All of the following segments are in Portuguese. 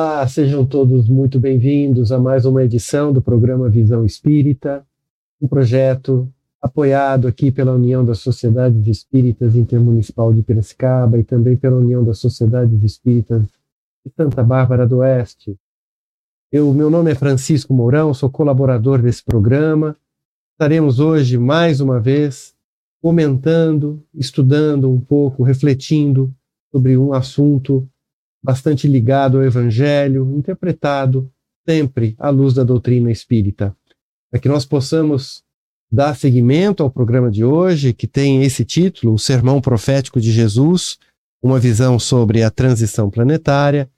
Olá, sejam todos muito bem-vindos a mais uma edição do programa Visão Espírita, um projeto apoiado aqui pela União das Sociedades Espíritas Intermunicipal de Piracicaba e também pela União das Sociedades Espíritas de Santa Bárbara do Oeste. Eu, meu nome é Francisco Mourão, sou colaborador desse programa. Estaremos hoje mais uma vez comentando, estudando um pouco, refletindo sobre um assunto bastante ligado ao Evangelho, interpretado sempre à luz da doutrina espírita. Para que nós possamos dar seguimento ao programa de hoje, que tem esse título, O Sermão Profético de Jesus, uma visão sobre a transição planetária.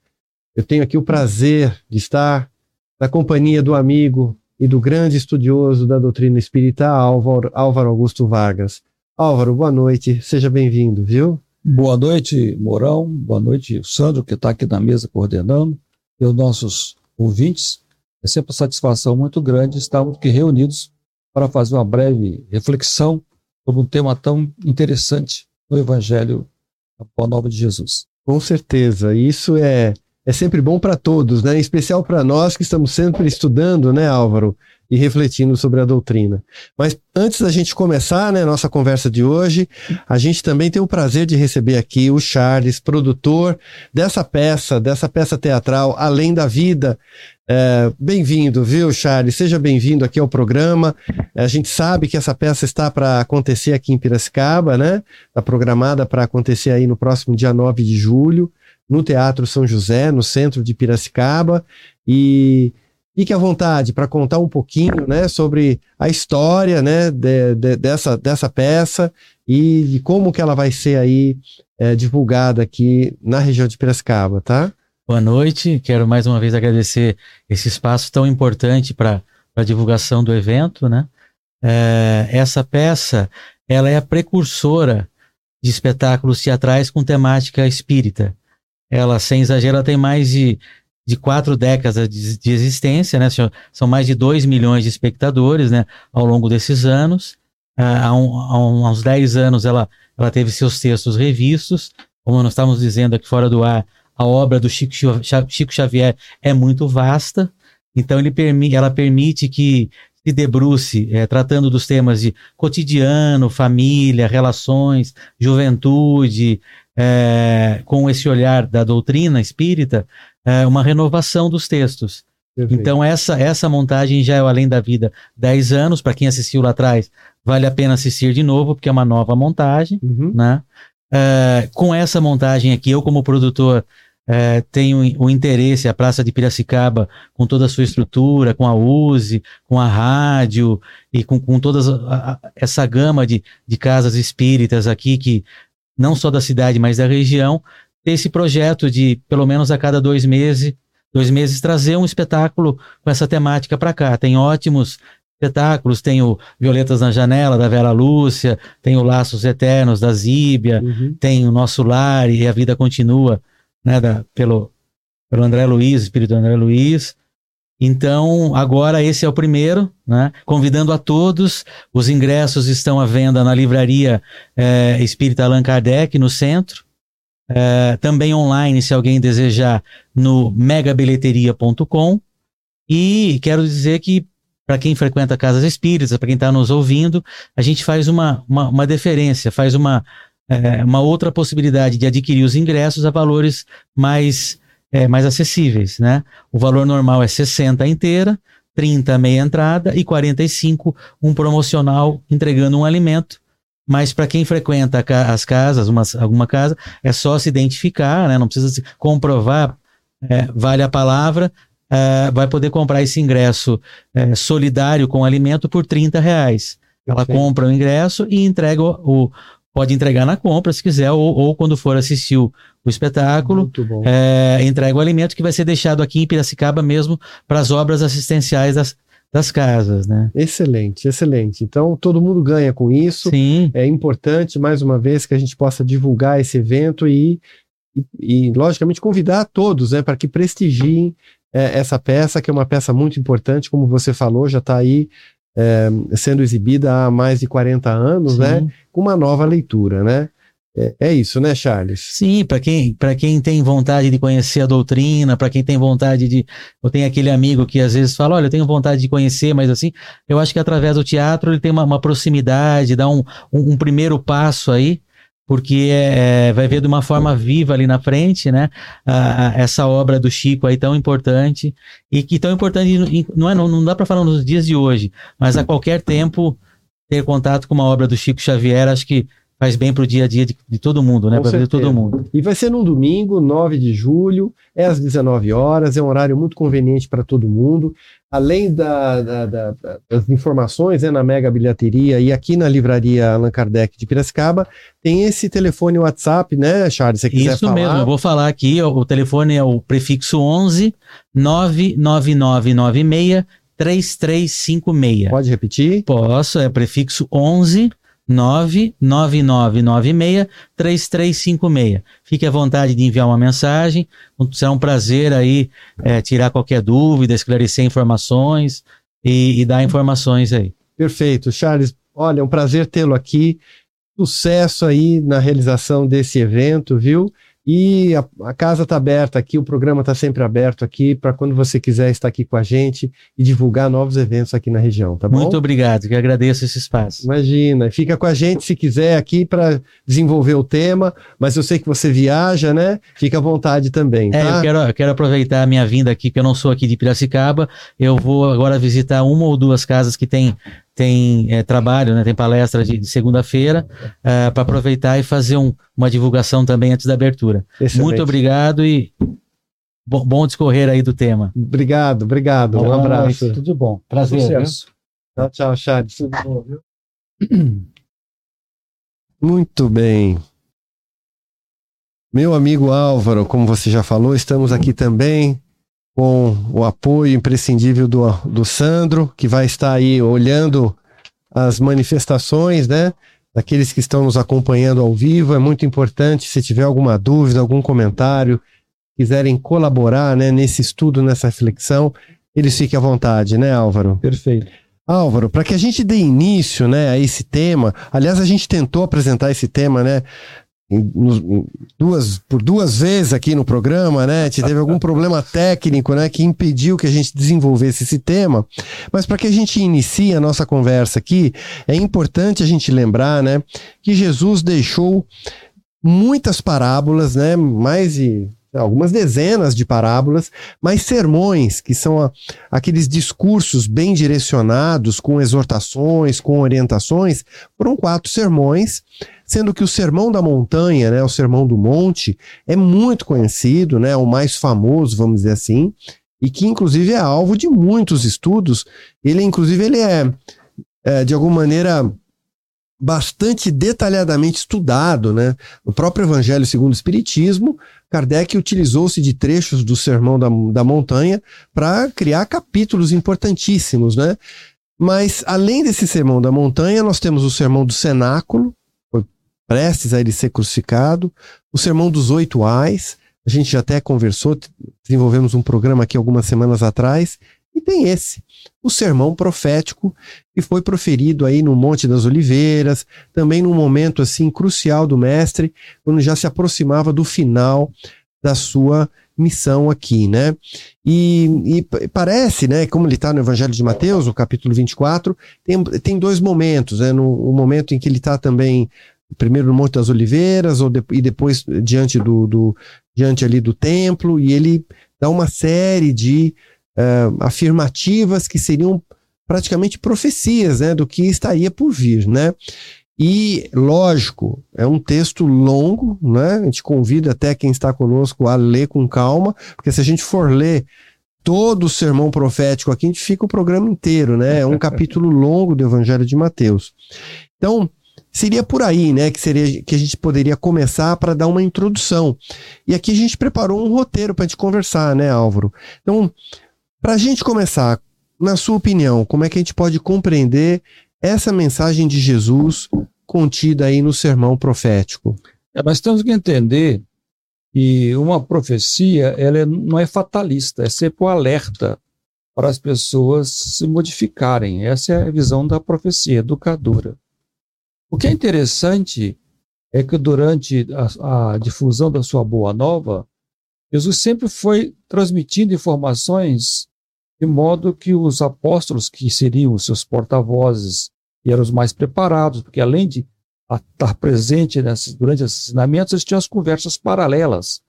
Eu tenho aqui o prazer de estar na companhia do amigo e do grande estudioso da doutrina espírita, Álvaro, Álvaro Augusto Vargas. Álvaro, boa noite, seja bem-vindo, viu? Boa noite, Mourão. Boa noite, Sandro, que está aqui na mesa coordenando, e os nossos ouvintes. É sempre uma satisfação muito grande estarmos aqui reunidos para fazer uma breve reflexão sobre um tema tão interessante no Evangelho da Boa Nova de Jesus. Com certeza, isso é, é sempre bom para todos, né? em especial para nós que estamos sempre estudando, né, Álvaro? E refletindo sobre a doutrina. Mas antes da gente começar, né, nossa conversa de hoje, a gente também tem o prazer de receber aqui o Charles, produtor dessa peça, dessa peça teatral Além da Vida. É, bem-vindo, viu, Charles? Seja bem-vindo aqui ao programa. A gente sabe que essa peça está para acontecer aqui em Piracicaba, né? Está programada para acontecer aí no próximo dia 9 de julho, no Teatro São José, no centro de Piracicaba. E Fique à vontade para contar um pouquinho né, sobre a história né, de, de, dessa, dessa peça e de como que ela vai ser aí é, divulgada aqui na região de Piracicaba, tá? Boa noite, quero mais uma vez agradecer esse espaço tão importante para a divulgação do evento, né? É, essa peça, ela é a precursora de espetáculos teatrais com temática espírita. Ela, sem exagero, ela tem mais de de quatro décadas de, de existência, né? São mais de 2 milhões de espectadores, né? Ao longo desses anos. Ah, há, um, há uns 10 anos ela, ela teve seus textos revistos. Como nós estávamos dizendo aqui fora do ar, a obra do Chico, Chico Xavier é muito vasta. Então ele permi ela permite que se debruce é, tratando dos temas de cotidiano, família, relações, juventude, é, com esse olhar da doutrina espírita, é, uma renovação dos textos. Perfeito. Então, essa, essa montagem já é o Além da Vida 10 anos. Para quem assistiu lá atrás, vale a pena assistir de novo, porque é uma nova montagem. Uhum. Né? É, com essa montagem aqui, eu, como produtor, é, tenho o interesse, a Praça de Piracicaba, com toda a sua estrutura, com a USE, com a rádio e com, com toda essa gama de, de casas espíritas aqui, que não só da cidade, mas da região, ter esse projeto de, pelo menos a cada dois meses, dois meses, trazer um espetáculo com essa temática para cá. Tem ótimos espetáculos, tem o Violetas na Janela, da Vera Lúcia, tem o Laços Eternos, da Zíbia, uhum. tem o Nosso Lar e a Vida Continua, né, da, pelo, pelo André Luiz, Espírito André Luiz. Então, agora esse é o primeiro, né? Convidando a todos. Os ingressos estão à venda na livraria é, Espírita Allan Kardec, no centro. É, também online, se alguém desejar, no megabilheteria.com. E quero dizer que, para quem frequenta casas espíritas, para quem está nos ouvindo, a gente faz uma, uma, uma deferência, faz uma, é, uma outra possibilidade de adquirir os ingressos a valores mais, é, mais acessíveis. Né? O valor normal é 60 inteira, 30 meia entrada e 45 um promocional entregando um alimento mas para quem frequenta as casas, uma, alguma casa, é só se identificar, né? não precisa se comprovar, é, vale a palavra, é, vai poder comprar esse ingresso é, solidário com alimento por 30 reais. Ela compra o ingresso e entrega o, o, pode entregar na compra se quiser, ou, ou quando for assistir o, o espetáculo, é, entrega o alimento que vai ser deixado aqui em Piracicaba mesmo para as obras assistenciais das, das casas, né? Excelente, excelente. Então todo mundo ganha com isso. Sim. É importante mais uma vez que a gente possa divulgar esse evento e, e, e logicamente convidar todos, né, para que prestigiem é, essa peça que é uma peça muito importante, como você falou, já está aí é, sendo exibida há mais de 40 anos, né? Sim. né? Com uma nova leitura, né? É, é isso, né, Charles? Sim, para quem, quem tem vontade de conhecer a doutrina, para quem tem vontade de. Eu tenho aquele amigo que às vezes fala: olha, eu tenho vontade de conhecer, mas assim, eu acho que através do teatro ele tem uma, uma proximidade, dá um, um, um primeiro passo aí porque é, é, vai ver de uma forma viva ali na frente, né? A, a, essa obra do Chico aí tão importante e que tão importante não é não, não dá para falar nos dias de hoje, mas a qualquer tempo ter contato com uma obra do Chico Xavier, acho que faz bem para o dia a dia de, de todo mundo, né? Para todo mundo. E vai ser num domingo, 9 de julho, é às 19 horas, é um horário muito conveniente para todo mundo. Além da, da, da, das informações né, na Mega Bilheteria e aqui na livraria Allan Kardec de Piracicaba, tem esse telefone WhatsApp, né, Charles? Se quiser Isso falar. mesmo, eu vou falar aqui, o telefone é o prefixo 11 99996 3356. Pode repetir? Posso, é prefixo 11 99996-3356. Fique à vontade de enviar uma mensagem. Será um prazer aí é, tirar qualquer dúvida, esclarecer informações e, e dar informações aí. Perfeito. Charles, olha, é um prazer tê-lo aqui. Sucesso aí na realização desse evento, viu? E a, a casa está aberta aqui, o programa está sempre aberto aqui para quando você quiser estar aqui com a gente e divulgar novos eventos aqui na região, tá bom? Muito obrigado, que agradeço esse espaço. Imagina, fica com a gente se quiser aqui para desenvolver o tema, mas eu sei que você viaja, né? Fica à vontade também. É, tá? É, eu quero, eu quero aproveitar a minha vinda aqui, porque eu não sou aqui de Piracicaba, eu vou agora visitar uma ou duas casas que tem tem é, trabalho, né, tem palestra de, de segunda-feira, é, para aproveitar e fazer um, uma divulgação também antes da abertura. Excelente. Muito obrigado e bom, bom, discorrer aí do tema. Obrigado, obrigado. Um abraço. Tudo bom. Prazer. Sucesso. Tchau, tchau, Charles. Tudo bom, viu? Muito bem. Meu amigo Álvaro, como você já falou, estamos aqui também com o apoio imprescindível do, do Sandro, que vai estar aí olhando as manifestações, né? Daqueles que estão nos acompanhando ao vivo. É muito importante, se tiver alguma dúvida, algum comentário, quiserem colaborar né, nesse estudo, nessa reflexão, eles fiquem à vontade, né, Álvaro? Perfeito. Álvaro, para que a gente dê início né, a esse tema, aliás, a gente tentou apresentar esse tema né, duas, por duas vezes aqui no programa, né? Teve algum problema técnico, né? Que impediu que a gente desenvolvesse esse tema. Mas para que a gente inicie a nossa conversa aqui, é importante a gente lembrar, né? Que Jesus deixou muitas parábolas, né? Mais de algumas dezenas de parábolas, mas sermões, que são a, aqueles discursos bem direcionados, com exortações, com orientações, foram quatro sermões sendo que o Sermão da Montanha, né, o Sermão do Monte, é muito conhecido, né, o mais famoso, vamos dizer assim, e que inclusive é alvo de muitos estudos. Ele, inclusive, ele é, é de alguma maneira bastante detalhadamente estudado, né? No próprio Evangelho segundo o Espiritismo, Kardec utilizou-se de trechos do Sermão da, da Montanha para criar capítulos importantíssimos, né? Mas, além desse Sermão da Montanha, nós temos o Sermão do Cenáculo, prestes a ele ser crucificado, o Sermão dos Oito Ais, a gente já até conversou, desenvolvemos um programa aqui algumas semanas atrás, e tem esse, o sermão profético que foi proferido aí no Monte das Oliveiras, também num momento assim crucial do mestre, quando já se aproximava do final da sua missão aqui, né? E, e parece, né, como ele está no Evangelho de Mateus, o capítulo 24, tem, tem dois momentos, né? No, o momento em que ele está também primeiro no Monte das Oliveiras ou de, e depois diante do, do, diante ali do templo e ele dá uma série de uh, afirmativas que seriam praticamente profecias né, do que estaria por vir, né? E, lógico, é um texto longo, né? A gente convida até quem está conosco a ler com calma, porque se a gente for ler todo o sermão profético aqui, a gente fica o programa inteiro, né? É um capítulo longo do Evangelho de Mateus. Então, Seria por aí, né, que seria que a gente poderia começar para dar uma introdução. E aqui a gente preparou um roteiro para a gente conversar, né, Álvaro? Então, para a gente começar, na sua opinião, como é que a gente pode compreender essa mensagem de Jesus contida aí no sermão profético? É, nós temos que entender que uma profecia ela é, não é fatalista, é sempre um alerta para as pessoas se modificarem. Essa é a visão da profecia educadora. O que é interessante é que durante a, a difusão da sua boa nova, Jesus sempre foi transmitindo informações de modo que os apóstolos, que seriam os seus porta-vozes, e eram os mais preparados, porque além de estar presente nesses, durante esses ensinamentos, eles tinham as conversas paralelas.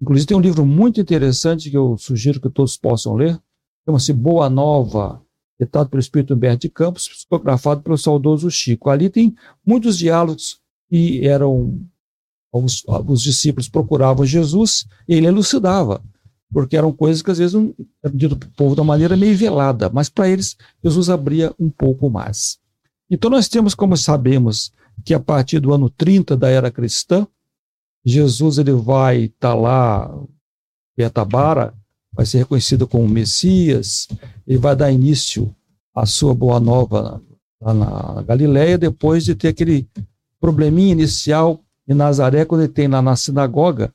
Inclusive, tem um livro muito interessante que eu sugiro que todos possam ler, chama-se Boa Nova, ditado pelo Espírito Humberto de Campos, psicografado pelo saudoso Chico. Ali tem muitos diálogos que eram os, os discípulos procuravam Jesus e ele elucidava, porque eram coisas que às vezes não eram ditas para o povo de uma maneira meio velada, mas para eles Jesus abria um pouco mais. Então nós temos, como sabemos, que a partir do ano 30 da era cristã, Jesus ele vai estar tá lá, Betabara, vai ser reconhecido como Messias, ele vai dar início à sua boa nova lá na Galileia, depois de ter aquele probleminha inicial em Nazaré, quando ele tem lá na sinagoga,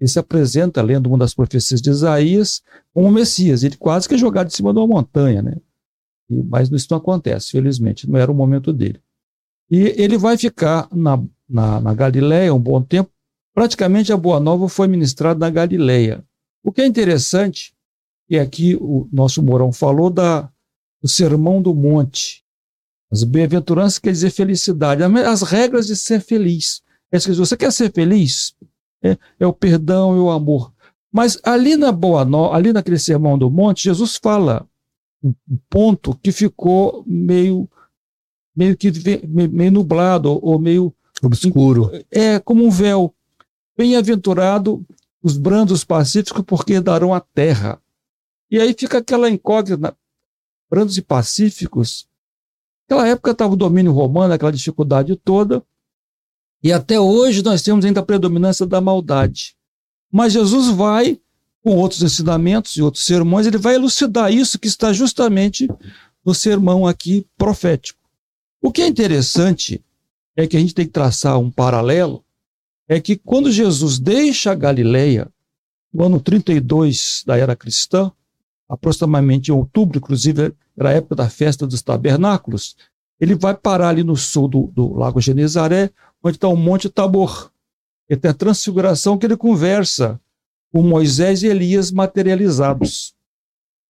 ele se apresenta, lendo uma das profecias de Isaías, como Messias. Ele quase que é jogado de cima de uma montanha, né? E, mas isso não acontece, felizmente, não era o momento dele. E ele vai ficar na, na, na Galileia um bom tempo. Praticamente a Boa Nova foi ministrada na Galileia. O que é interessante, e aqui o nosso Mourão falou da, do Sermão do Monte. As bem-aventuranças quer dizer felicidade, as regras de ser feliz. É isso que você quer ser feliz? É, é o perdão e o amor. Mas ali na Boa no, ali naquele Sermão do Monte, Jesus fala um ponto que ficou meio meio que meio nublado ou meio obscuro. É como um véu. Bem-aventurado os brandos pacíficos, porque darão a terra. E aí fica aquela incógnita. Brandos e pacíficos. Naquela época estava o domínio romano, aquela dificuldade toda. E até hoje nós temos ainda a predominância da maldade. Mas Jesus vai, com outros ensinamentos e outros sermões, ele vai elucidar isso que está justamente no sermão aqui profético. O que é interessante é que a gente tem que traçar um paralelo, é que quando Jesus deixa a Galileia, no ano 32 da era cristã, aproximadamente em outubro, inclusive era a época da festa dos tabernáculos, ele vai parar ali no sul do, do Lago Genezaré, onde está o Monte Tabor. E tem a transfiguração que ele conversa com Moisés e Elias materializados.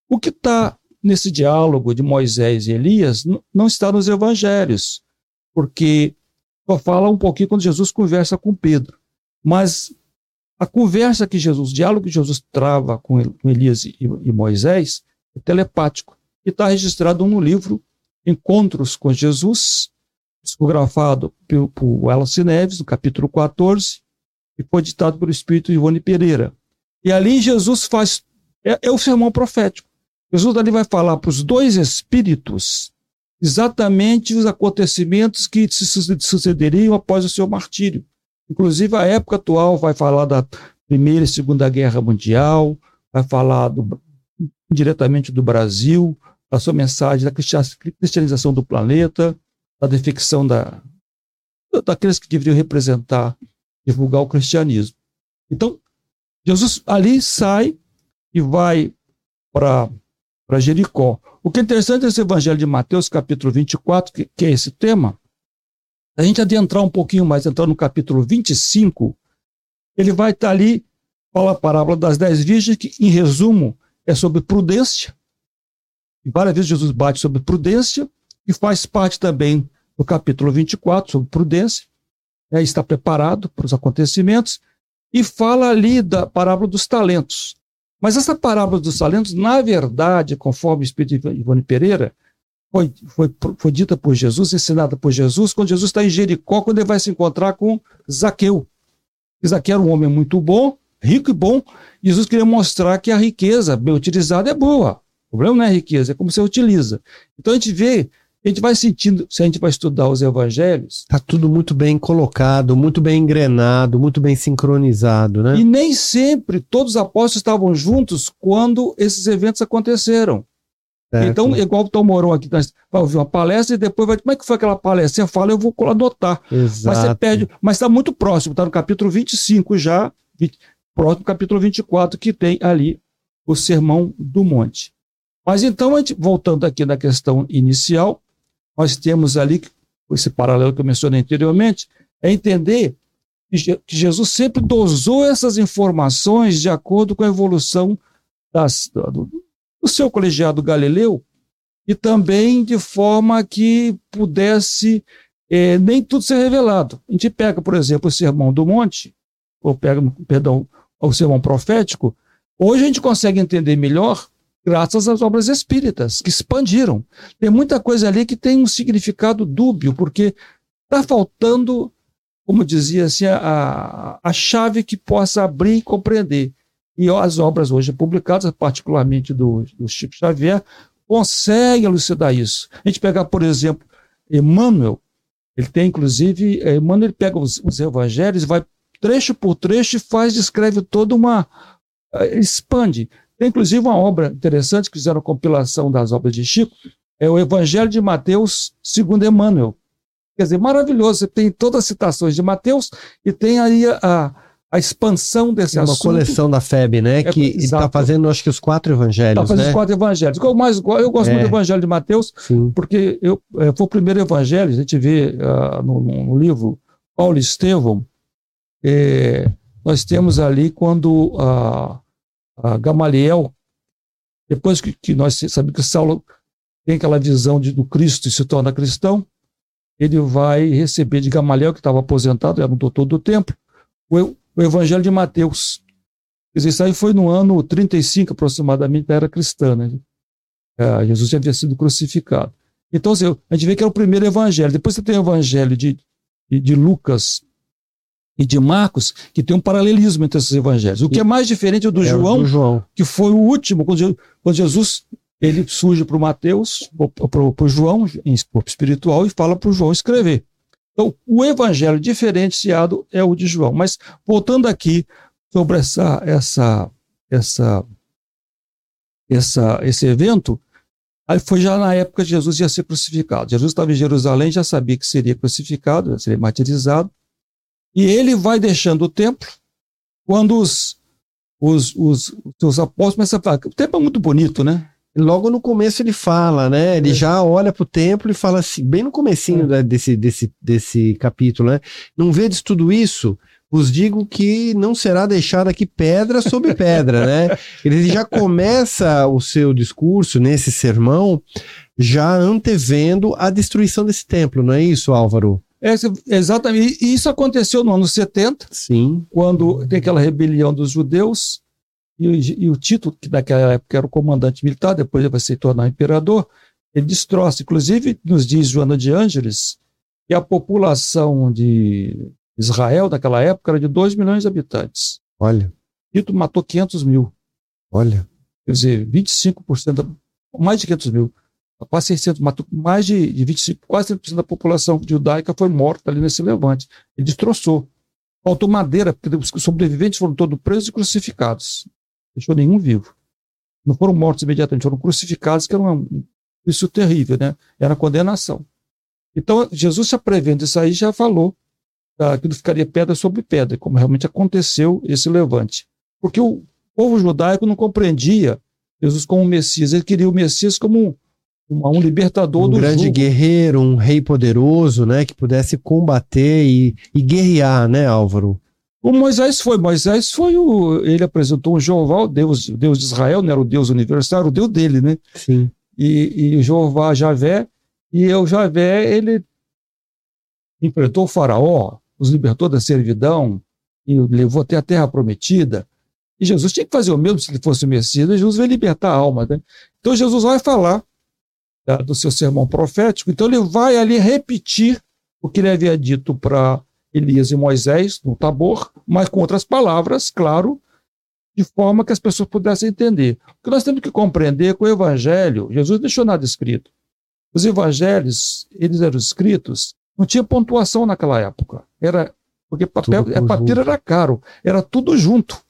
O que está nesse diálogo de Moisés e Elias não está nos evangelhos, porque só fala um pouquinho quando Jesus conversa com Pedro. Mas a conversa que Jesus, o diálogo que Jesus trava com Elias e Moisés é telepático e está registrado no livro Encontros com Jesus, psicografado por, por Wallace Neves, no capítulo 14, e foi ditado pelo Espírito Ivone Pereira. E ali Jesus faz, é, é o sermão profético. Jesus ali vai falar para os dois espíritos exatamente os acontecimentos que se sucederiam após o seu martírio. Inclusive, a época atual vai falar da Primeira e Segunda Guerra Mundial, vai falar do, diretamente do Brasil, a sua mensagem da cristianização do planeta, da defecção da, daqueles que deveriam representar, divulgar o cristianismo. Então, Jesus ali sai e vai para Jericó. O que é interessante nesse evangelho de Mateus, capítulo 24, que, que é esse tema, a gente adentrar um pouquinho mais, entrar no capítulo 25, ele vai estar ali, fala a parábola das dez virgens, que, em resumo, é sobre prudência. E várias vezes Jesus bate sobre prudência, e faz parte também do capítulo 24, sobre prudência, né, está preparado para os acontecimentos, e fala ali da parábola dos talentos. Mas essa parábola dos talentos, na verdade, conforme o Espírito de Ivone Pereira, foi, foi, foi dita por Jesus, ensinada por Jesus, quando Jesus está em Jericó, quando ele vai se encontrar com Zaqueu. Zaqueu era um homem muito bom, rico e bom. Jesus queria mostrar que a riqueza bem utilizada é boa. O problema não é a riqueza, é como você utiliza. Então a gente vê a gente vai sentindo, se a gente vai estudar os evangelhos. Está tudo muito bem colocado, muito bem engrenado, muito bem sincronizado, né? E nem sempre todos os apóstolos estavam juntos quando esses eventos aconteceram. Certo. Então, igual o Tom Moron aqui, vai ouvir uma palestra e depois vai. Como é que foi aquela palestra? Você fala, eu vou anotar. Exato. Mas você perde. Mas está muito próximo, está no capítulo 25 já, 20, próximo capítulo 24, que tem ali o Sermão do Monte. Mas então, gente, voltando aqui na questão inicial, nós temos ali esse paralelo que eu mencionei anteriormente, é entender que Jesus sempre dosou essas informações de acordo com a evolução das, do, do seu colegiado Galileu e também de forma que pudesse é, nem tudo ser revelado. A gente pega, por exemplo, o Sermão do Monte, ou pega, perdão, o Sermão Profético, hoje a gente consegue entender melhor graças às obras espíritas, que expandiram. Tem muita coisa ali que tem um significado dúbio, porque está faltando, como dizia assim, a, a chave que possa abrir e compreender. E as obras hoje publicadas, particularmente do, do Chico Xavier, conseguem elucidar isso. A gente pegar, por exemplo, Emmanuel, ele tem, inclusive, é, Emmanuel ele pega os, os evangelhos, vai trecho por trecho e faz, descreve toda uma. Eh, expande. Tem, inclusive, uma obra interessante que fizeram a compilação das obras de Chico, é o Evangelho de Mateus segundo Emmanuel. Quer dizer, maravilhoso. Você tem todas as citações de Mateus e tem aí a, a expansão desse uma assunto. Uma coleção da FEB, né? É, que está fazendo, acho que, os quatro evangelhos. Está fazendo né? os quatro evangelhos. Eu, mais, eu gosto é. muito do evangelho de Mateus, Sim. porque eu, é, foi o primeiro evangelho, a gente vê uh, no, no, livro Paulo Estevão, é, nós temos ali quando a, a Gamaliel, depois que, que nós sabemos que Saulo tem aquela visão de, do Cristo e se torna cristão, ele vai receber de Gamaliel, que estava aposentado, era um doutor do templo, o, o Evangelho de Mateus. Isso aí foi no ano 35 aproximadamente da era cristã. Né? É, Jesus já havia sido crucificado. Então, assim, a gente vê que é o primeiro evangelho. Depois você tem o evangelho de, de, de Lucas e de Marcos, que tem um paralelismo entre esses evangelhos. O que é mais diferente é o do, é João, do João, que foi o último, quando, Jesus ele surge para o Mateus, para o João, em espiritual, e fala para o João escrever. Então, o evangelho diferenciado é o de João. Mas, voltando aqui sobre essa, essa, essa, essa, esse evento, aí foi já na época que Jesus ia ser crucificado. Jesus estava em Jerusalém, já sabia que seria crucificado, seria martirizado, e ele vai deixando o templo quando os, os, os, os seus apóstolos começam a falar. O templo é muito bonito, né? logo no começo ele fala, né? Ele é. já olha para o templo e fala assim, bem no comecinho é. desse, desse, desse capítulo, né? Não vedes tudo isso? Vos digo que não será deixado aqui pedra sobre pedra, né? Ele já começa o seu discurso nesse sermão já antevendo a destruição desse templo, não é isso, Álvaro? É, exatamente. E isso aconteceu no ano 70, Sim. quando tem aquela rebelião dos judeus, e, e, o Tito, que naquela época era o comandante militar, depois ele vai se tornar imperador, ele destroça. Inclusive, nos diz Joana de Ângeles que a população de Israel daquela época era de 2 milhões de habitantes. Olha. Tito matou 500 mil. Olha. Quer dizer, 25%, da, mais de 500 mil. Quase 600, matou mais de, de 25, quase 30% da população judaica foi morta ali nesse levante. Ele destroçou. Faltou madeira, porque os sobreviventes foram todos presos e crucificados deixou nenhum vivo. Não foram mortos imediatamente, foram crucificados, que era uma, isso terrível, né? Era condenação. Então, Jesus já prevendo isso aí, já falou tá, que não ficaria pedra sobre pedra, como realmente aconteceu esse levante. Porque o povo judaico não compreendia Jesus como um Messias, ele queria o Messias como um, libertador um do grande jugo. guerreiro, um rei poderoso, né, que pudesse combater e, e guerrear, né, Álvaro? O Moisés foi, Moisés foi o. Ele apresentou um Jeová, o Deus, o Deus de Israel, não era o Deus universal, era o Deus dele, né? Sim. E, e o Jeová Javé, e o Javé, ele enfrentou o Faraó, os libertou da servidão, e levou até a terra prometida. E Jesus tinha que fazer o mesmo se ele fosse o Messias, Jesus vai libertar a alma. Né? Então Jesus vai falar tá, do seu sermão profético, então ele vai ali repetir o que ele havia dito para Elias e Moisés no Tabor, mas com outras palavras, claro, de forma que as pessoas pudessem entender. O que nós temos que compreender é que o Evangelho, Jesus deixou nada escrito. Os Evangelhos, eles eram escritos, não tinha pontuação naquela época. Era porque papel, é, papiro era caro, era tudo junto.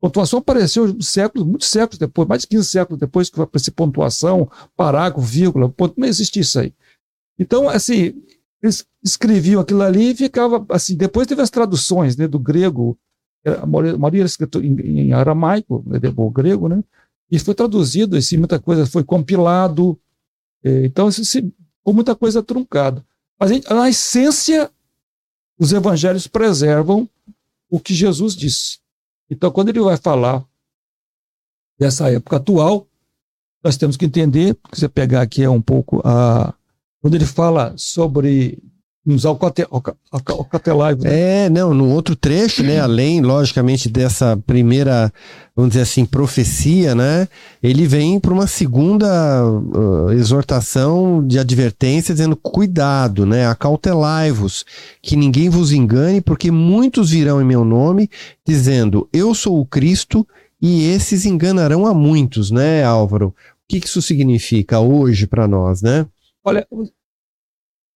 Pontuação apareceu séculos, muitos séculos depois, mais de 15 séculos depois que vai aparecer pontuação, parágrafo, vírgula, ponto, não existe isso aí. Então, assim, eles escreviam aquilo ali e ficava assim. Depois teve as traduções né, do grego, a maioria era escrito em, em aramaico, né, o grego, né? E foi traduzido, assim, muita coisa foi compilado. É, então, assim, ficou muita coisa truncada. Mas a essência, os evangelhos preservam o que Jesus disse. Então, quando ele vai falar dessa época atual, nós temos que entender, se você pegar aqui é um pouco a. Quando ele fala sobre usar o Catelaivo. Né? É, não, no outro trecho, né, além, logicamente, dessa primeira, vamos dizer assim, profecia, né, ele vem para uma segunda uh, exortação de advertência, dizendo, cuidado, né, acautelai-vos, que ninguém vos engane, porque muitos virão em meu nome, dizendo, eu sou o Cristo, e esses enganarão a muitos, né, Álvaro? O que isso significa hoje para nós, né? Olha,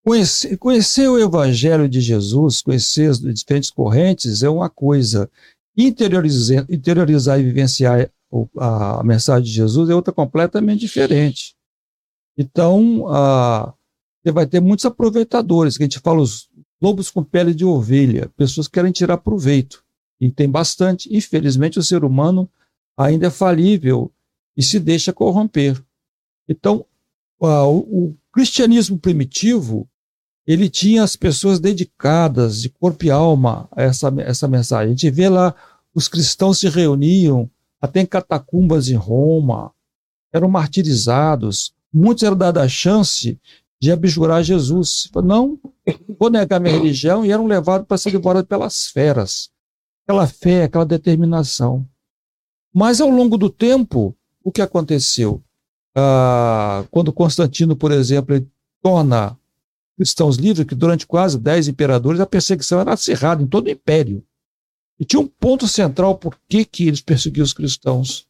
Conhecer, conhecer o Evangelho de Jesus, conhecer as diferentes correntes é uma coisa. Interiorizar, interiorizar e vivenciar a mensagem de Jesus é outra completamente diferente. Então, a, você vai ter muitos aproveitadores, que a gente fala os lobos com pele de ovelha, pessoas que querem tirar proveito. E tem bastante. Infelizmente, o ser humano ainda é falível e se deixa corromper. Então, a, o, o cristianismo primitivo ele tinha as pessoas dedicadas de corpo e alma a essa, essa mensagem. A gente vê lá, os cristãos se reuniam até em catacumbas em Roma, eram martirizados, muitos eram dados a chance de abjurar Jesus. Não, vou negar minha religião, e eram levados para ser devorados pelas feras. Aquela fé, aquela determinação. Mas ao longo do tempo, o que aconteceu? Ah, quando Constantino, por exemplo, torna cristãos livres, que durante quase dez imperadores a perseguição era acirrada em todo o império. E tinha um ponto central por que, que eles perseguiam os cristãos.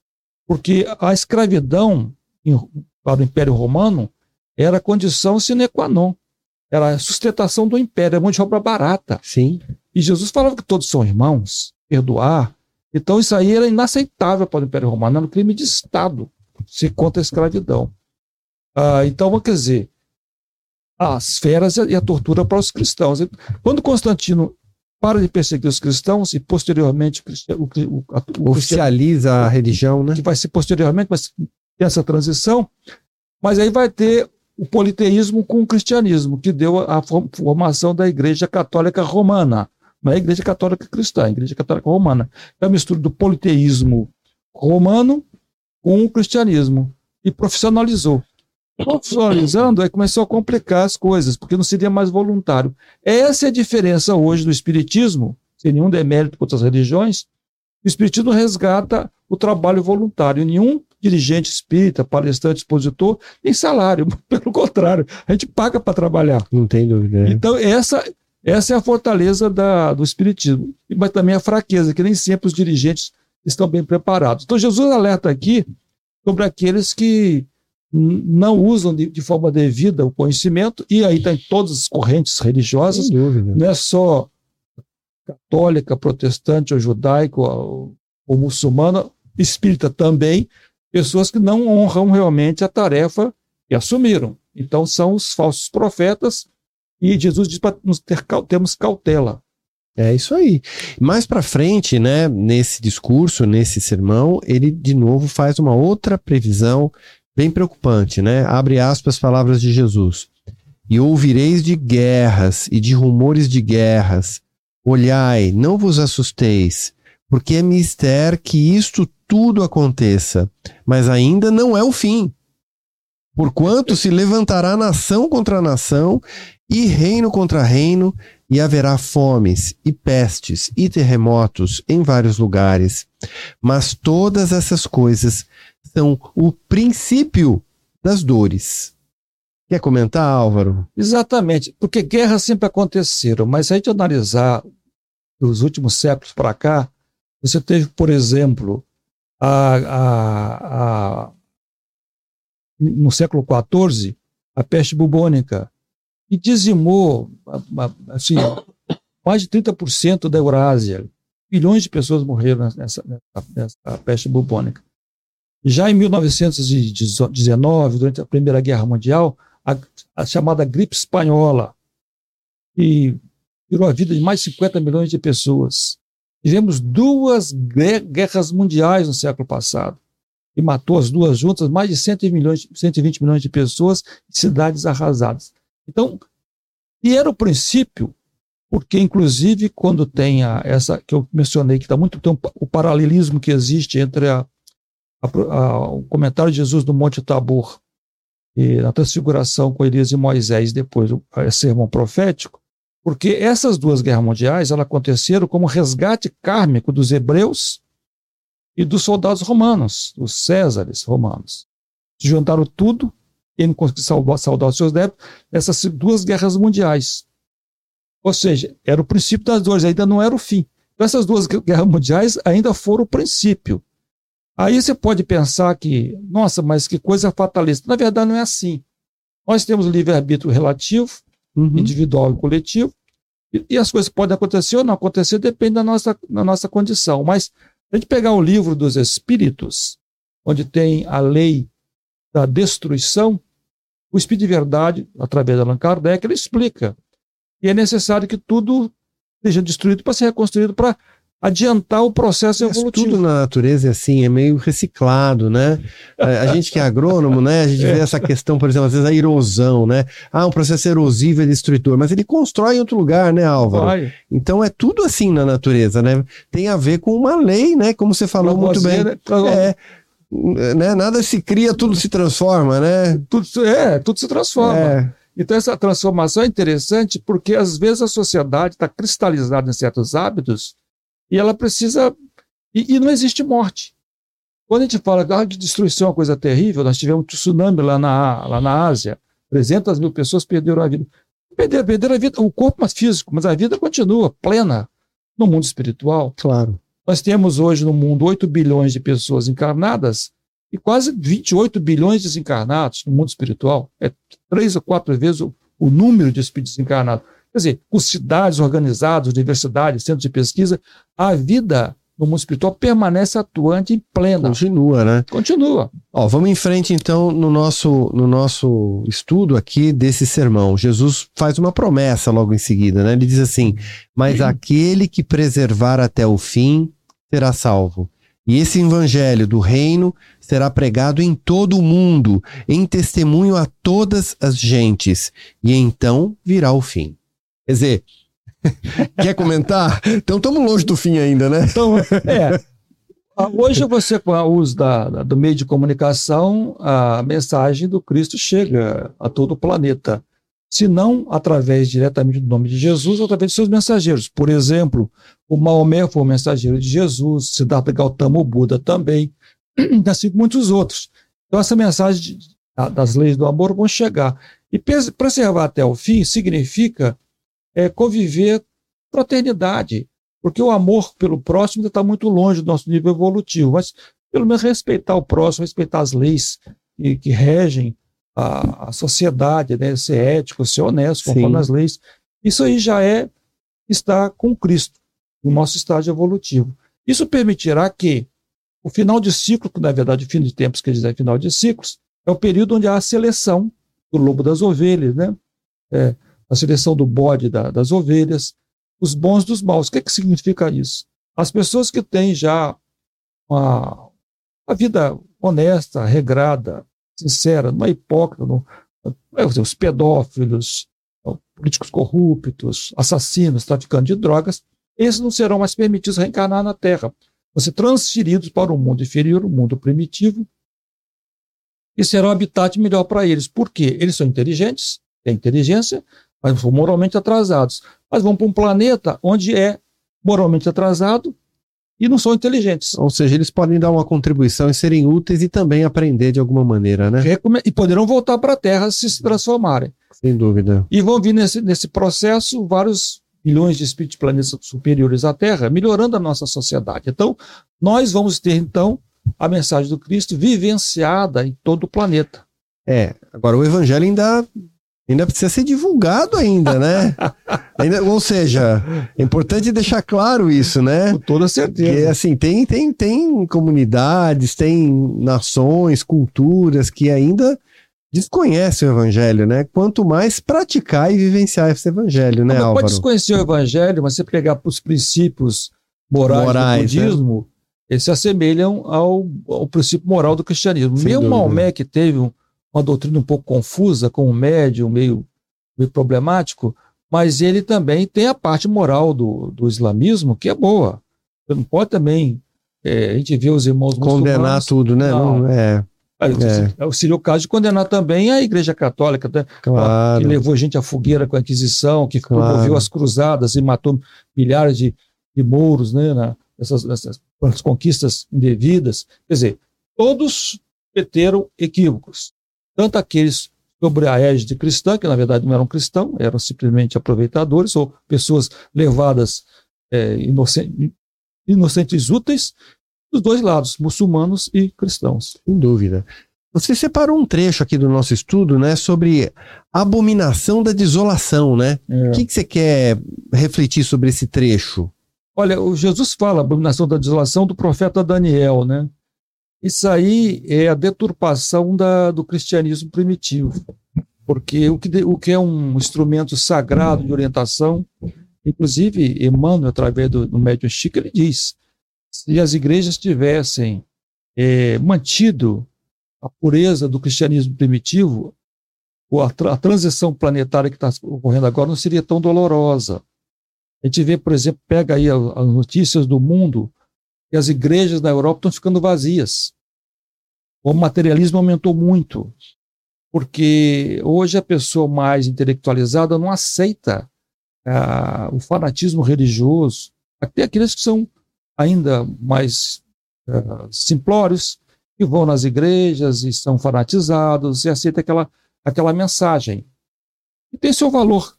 Porque a escravidão em, para o Império Romano era condição sine qua non. Era a sustentação do império, era mão de obra barata. Sim. E Jesus falava que todos são irmãos, perdoar. Então isso aí era inaceitável para o Império Romano, era um crime de Estado, se contra a escravidão. Ah, então, quer dizer, as feras e a tortura para os cristãos. Quando Constantino para de perseguir os cristãos e posteriormente o, o, o oficializa a religião, né? Que vai ser posteriormente, mas essa transição, mas aí vai ter o politeísmo com o cristianismo, que deu a formação da Igreja Católica Romana, não é a Igreja Católica Cristã, a Igreja Católica Romana. É a mistura do politeísmo romano com o cristianismo e profissionalizou profissionalizando, aí começou a complicar as coisas, porque não seria mais voluntário. Essa é a diferença hoje do Espiritismo, sem nenhum demérito para outras religiões. O Espiritismo resgata o trabalho voluntário. Nenhum dirigente espírita, palestrante, expositor tem salário. Pelo contrário, a gente paga para trabalhar. Não tem dúvida. É. Então, essa, essa é a fortaleza da, do Espiritismo. Mas também a fraqueza, que nem sempre os dirigentes estão bem preparados. Então, Jesus alerta aqui sobre aqueles que não usam de, de, forma devida o conhecimento, e aí tem todas as correntes religiosas, não é só católica, protestante ou judaico ou, ou muçulmana, espírita também, pessoas que não honram realmente a tarefa que assumiram. Então são os falsos profetas, e Jesus diz para nos ter, termos cautela. É isso aí. Mais para frente, né, nesse discurso, nesse sermão, ele de novo faz uma outra previsão bem preocupante, né? Abre aspas, palavras de Jesus. E ouvireis de guerras e de rumores de guerras. Olhai, não vos assusteis, porque é mister que isto tudo aconteça, mas ainda não é o fim. Porquanto se levantará nação contra nação e reino contra reino, e haverá fomes e pestes e terremotos em vários lugares. Mas todas essas coisas são o princípio das dores. Quer comentar, Álvaro? Exatamente, porque guerras sempre aconteceram, mas se a gente analisar dos últimos séculos para cá, você teve, por exemplo, a, a, a, no século XIV, a peste bubônica, que dizimou assim, mais de 30% da Eurásia. Milhões de pessoas morreram nessa, nessa, nessa peste bubônica. Já em 1919, durante a Primeira Guerra Mundial, a, a chamada gripe espanhola, que tirou a vida de mais de 50 milhões de pessoas. Tivemos duas guerras mundiais no século passado, e matou as duas juntas mais de 100 milhões, 120 milhões de pessoas e cidades arrasadas. Então, e era o princípio porque inclusive quando tem a, essa que eu mencionei que está muito tem um, o paralelismo que existe entre a, a, o comentário de Jesus no Monte Tabor e na transfiguração com Elias e Moisés depois o sermão profético porque essas duas guerras mundiais elas aconteceram como resgate kármico dos hebreus e dos soldados romanos, dos césares romanos. Se juntaram tudo e não conseguiram salvar os seus débitos nessas duas guerras mundiais. Ou seja, era o princípio das dores, ainda não era o fim. Então, essas duas guerras mundiais ainda foram o princípio. Aí você pode pensar que, nossa, mas que coisa fatalista. Na verdade, não é assim. Nós temos livre-arbítrio relativo, uhum. individual e coletivo, e, e, as coisas podem acontecer ou não acontecer, depende da nossa, da nossa condição. Mas, se a gente pegar o livro dos Espíritos, onde tem a lei da destruição, o Espírito de Verdade, através de Allan Kardec, ele explica e é necessário que tudo seja destruído para ser reconstruído para adiantar o processo Mas evolutivo. Tudo na natureza é assim, é meio reciclado, né? A gente que é agrônomo, né? A gente vê essa questão, por exemplo, às vezes a erosão, né? Ah, um processo erosivo é destruidor, mas ele constrói em outro lugar, né, Álvaro? Vai. Então é tudo assim na natureza, né? Tem a ver com uma lei, né? Como você falou muito bem. Né? É, né? Nada se cria, tudo se transforma, né? Tudo, é, tudo se transforma. É. Então, essa transformação é interessante porque, às vezes, a sociedade está cristalizada em certos hábitos e ela precisa. E, e, não existe morte. Quando a gente fala ah, de destruição é uma coisa terrível, nós tivemos um tsunami lá na, lá na Ásia, 300 mil pessoas perderam a vida. Perderam, perderam a vida, o corpo físico, mas a vida continua plena no mundo espiritual. Claro. Nós temos hoje no mundo 8 bilhões de pessoas encarnadas e quase 28 bilhões de desencarnados no mundo espiritual. É três ou quatro vezes o, o número de espíritos desencarnados. Quer dizer, com cidades organizadas, universidades, centros de pesquisa, a vida no mundo espiritual permanece atuante e plena. Continua, né? Continua. Ó, vamos em frente então no nosso, no nosso estudo aqui desse sermão. Jesus faz uma promessa logo em seguida, né? Ele diz assim: Mas aquele que preservar até o fim será salvo. E esse evangelho do reino será pregado em todo o mundo, em testemunho a todas as gentes, e então virá o fim. Quer dizer, quer comentar? Então estamos longe do fim ainda, né? Então, é. Hoje você, com o uso da, do meio de comunicação, a mensagem do Cristo chega a todo o planeta se não através diretamente do nome de Jesus, através de seus mensageiros. Por exemplo, o Maomé foi o mensageiro de Jesus, Siddhartha Gautama, o Buda também, assim como muitos outros. Então, essa mensagem das leis do amor vão chegar. E preservar até o fim significa é, conviver fraternidade, porque o amor pelo próximo ainda está muito longe do nosso nível evolutivo, mas pelo menos respeitar o próximo, respeitar as leis que, que regem a, a sociedade, né? ser ético, ser honesto, conforme Sim. as leis. Isso aí já é estar com Cristo, no nosso estágio evolutivo. Isso permitirá que o final de ciclo, que na verdade o fim de tempos quer dizer final de ciclos, é o período onde há a seleção do lobo das ovelhas, né? É, a seleção do bode da, das ovelhas, os bons dos maus. O que, é que significa isso? As pessoas que têm já uma, uma vida honesta, regrada, sincera, não é hipócrita, não, é, os pedófilos, políticos corruptos, assassinos, traficantes de drogas, esses não serão mais permitidos reencarnar na Terra. Vão ser transferidos para o mundo inferior, o mundo primitivo, e será um habitat melhor para eles. Por quê? Eles são inteligentes, têm inteligência, mas são moralmente atrasados. Mas vão para um planeta onde é moralmente atrasado e não são inteligentes. Ou seja, eles podem dar uma contribuição e serem úteis e também aprender de alguma maneira, né? E poderão voltar para a Terra se se transformarem. Sem dúvida. E vão vir nesse, nesse processo vários milhões de espíritos de planetas superiores à Terra, melhorando a nossa sociedade. Então, nós vamos ter, então, a mensagem do Cristo vivenciada em todo o planeta. É, agora o Evangelho ainda ainda precisa ser divulgado ainda, né? ainda, ou seja, é importante deixar claro isso, né? Com toda certeza. Porque, assim, tem, tem, tem comunidades, tem nações, culturas que ainda desconhecem o evangelho, né? Quanto mais praticar e vivenciar esse evangelho, né, Álvaro? Pode desconhecer o evangelho, mas você pegar os princípios morais, morais do né? budismo, né? eles se assemelham ao, ao princípio moral do cristianismo. Sem Mesmo Maomé, que teve um, uma doutrina um pouco confusa, com um médium meio, meio problemático, mas ele também tem a parte moral do, do islamismo que é boa. Você não pode também. É, a gente vê os irmãos Condenar tudo, né? Não. Não, é, É. Seria o caso de condenar também a Igreja Católica, né? claro. que levou gente à fogueira com a Inquisição, que Claro. promoveu as cruzadas e matou milhares de, de mouros né, na, nessas, nessas nas conquistas indevidas. Quer dizer, todos cometeram equívocos. Tanto aqueles sobre a égide cristã, que na verdade não eram cristãos, eram simplesmente aproveitadores ou pessoas levadas é, inocen- inocentes úteis, dos dois lados, muçulmanos e cristãos. Sem dúvida. Você separou um trecho aqui do nosso estudo, né, sobre abominação da desolação, né? O que, que você quer refletir sobre esse trecho? Olha, o Jesus fala abominação da desolação do profeta Daniel, né? Isso aí é a deturpação da, do cristianismo primitivo, porque o que, de- o que é um instrumento sagrado de orientação, inclusive Emmanuel, através do, do médium Chico, ele diz, se as igrejas tivessem eh, mantido a pureza do cristianismo primitivo, a, tra- a transição planetária que está ocorrendo agora não seria tão dolorosa. A gente vê, por exemplo, pega aí as notícias do mundo, que as igrejas na Europa estão ficando vazias. O materialismo aumentou muito, porque hoje a pessoa mais intelectualizada não aceita ah, o fanatismo religioso. Até aqueles que são ainda mais ah, simplórios, que vão nas igrejas e são fanatizados e aceitam aquela, aquela mensagem. E tem seu valor.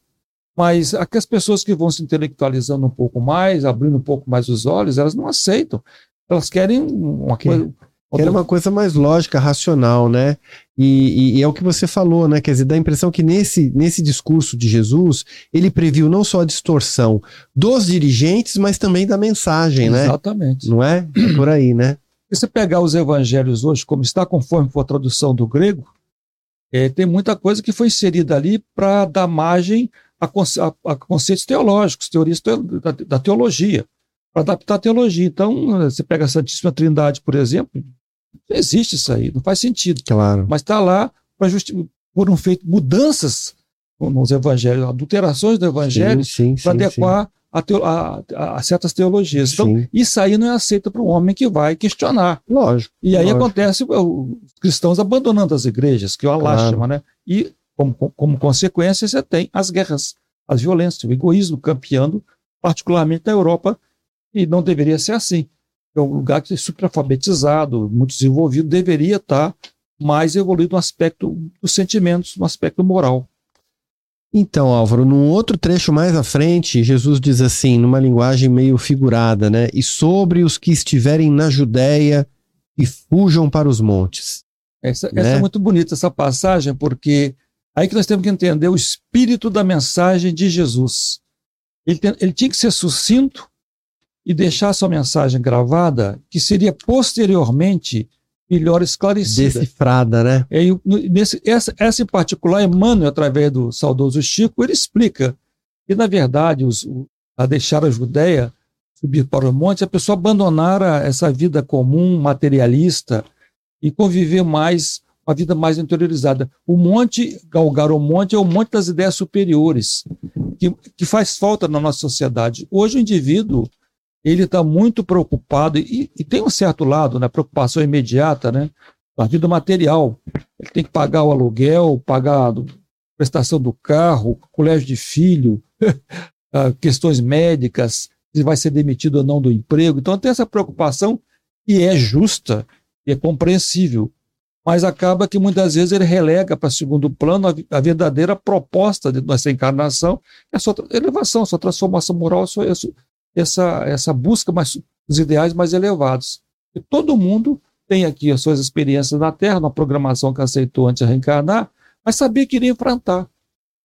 Mas aquelas pessoas que vão se intelectualizando um pouco mais, abrindo um pouco mais os olhos, elas não aceitam. Elas querem uma coisa. Uma coisa mais lógica, racional, né? E, e- e é o que você falou, né? Quer dizer, dá a impressão que nesse, nesse discurso de Jesus, ele previu não só a distorção dos dirigentes, mas também da mensagem, né? Exatamente. Não é? É por aí, né? Se você pegar os evangelhos hoje, como está conforme for a tradução do grego, eh, tem muita coisa que foi inserida ali para dar margem a, conce- a- a conceitos teológicos, teorias teo- da, da teologia, para adaptar a teologia. Então, você pega a Santíssima Trindade, por exemplo, não existe isso aí, não faz sentido. Claro. Mas está lá para foram feitas mudanças nos evangelhos, adulterações do evangelho, para adequar a, teo- a- a- certas teologias. Então, Sim. isso aí não é aceito para um homem que vai questionar. Lógico. E aí lógico. acontece os cristãos abandonando as igrejas, que é uma Claro. lástima, né? E, como, como consequência, você tem as guerras, as violências, o egoísmo campeando, particularmente na Europa, e não deveria ser assim. É um lugar que é superalfabetizado, muito desenvolvido, deveria estar mais evoluído no aspecto dos sentimentos, no aspecto moral. Então, Álvaro, num outro trecho mais à frente, Jesus diz assim, numa linguagem meio figurada, né? E sobre os que estiverem na Judéia e fujam para os montes. Essa, Né? essa é muito bonita, essa passagem, porque aí que nós temos que entender o espírito da mensagem de Jesus. Ele, tem- ele tinha que ser sucinto e deixar sua mensagem gravada, que seria posteriormente melhor esclarecida. Decifrada, né? E no- nesse, essa, essa em particular, Emmanuel, através do saudoso Chico, ele explica que, na verdade, os, o- a deixar a Judéia, subir para o monte, a pessoa abandonara essa vida comum, materialista, e conviver mais, uma vida mais interiorizada. O monte, galgar o monte, é o monte das ideias superiores, que, que faz falta na nossa sociedade. Hoje o indivíduo, ele está muito preocupado, e, e tem um certo lado, né, preocupação imediata, né, a vida material. Ele tem que pagar o aluguel, pagar a prestação do carro, colégio de filho, ah, questões médicas, se vai ser demitido ou não do emprego. Então tem essa preocupação e é justa e é compreensível. Mas acaba que muitas vezes ele relega para segundo plano a, a verdadeira proposta de nossa encarnação, é a sua elevação, a sua transformação moral, sua- essa, essa, busca mais, dos ideais mais elevados. E todo mundo tem aqui as suas experiências na Terra, na programação que aceitou antes de reencarnar, mas sabia que iria enfrentar.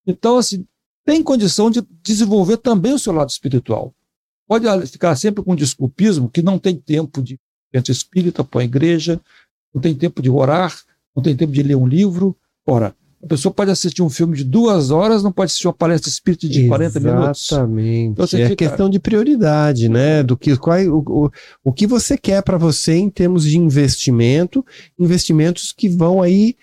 Então, assim, tem condição de desenvolver também o seu lado espiritual. Pode ficar sempre com desculpismo, que não tem tempo de centro espírita para a igreja, não tem tempo de orar, não tem tempo de ler um livro. Ora, a pessoa pode assistir um filme de duas horas, não pode assistir uma palestra espírita de 40 minutos. Exatamente. Então é fica- questão de prioridade, né? Do que qual, o, o, o que você quer para você em termos de investimento, investimentos que vão aí é,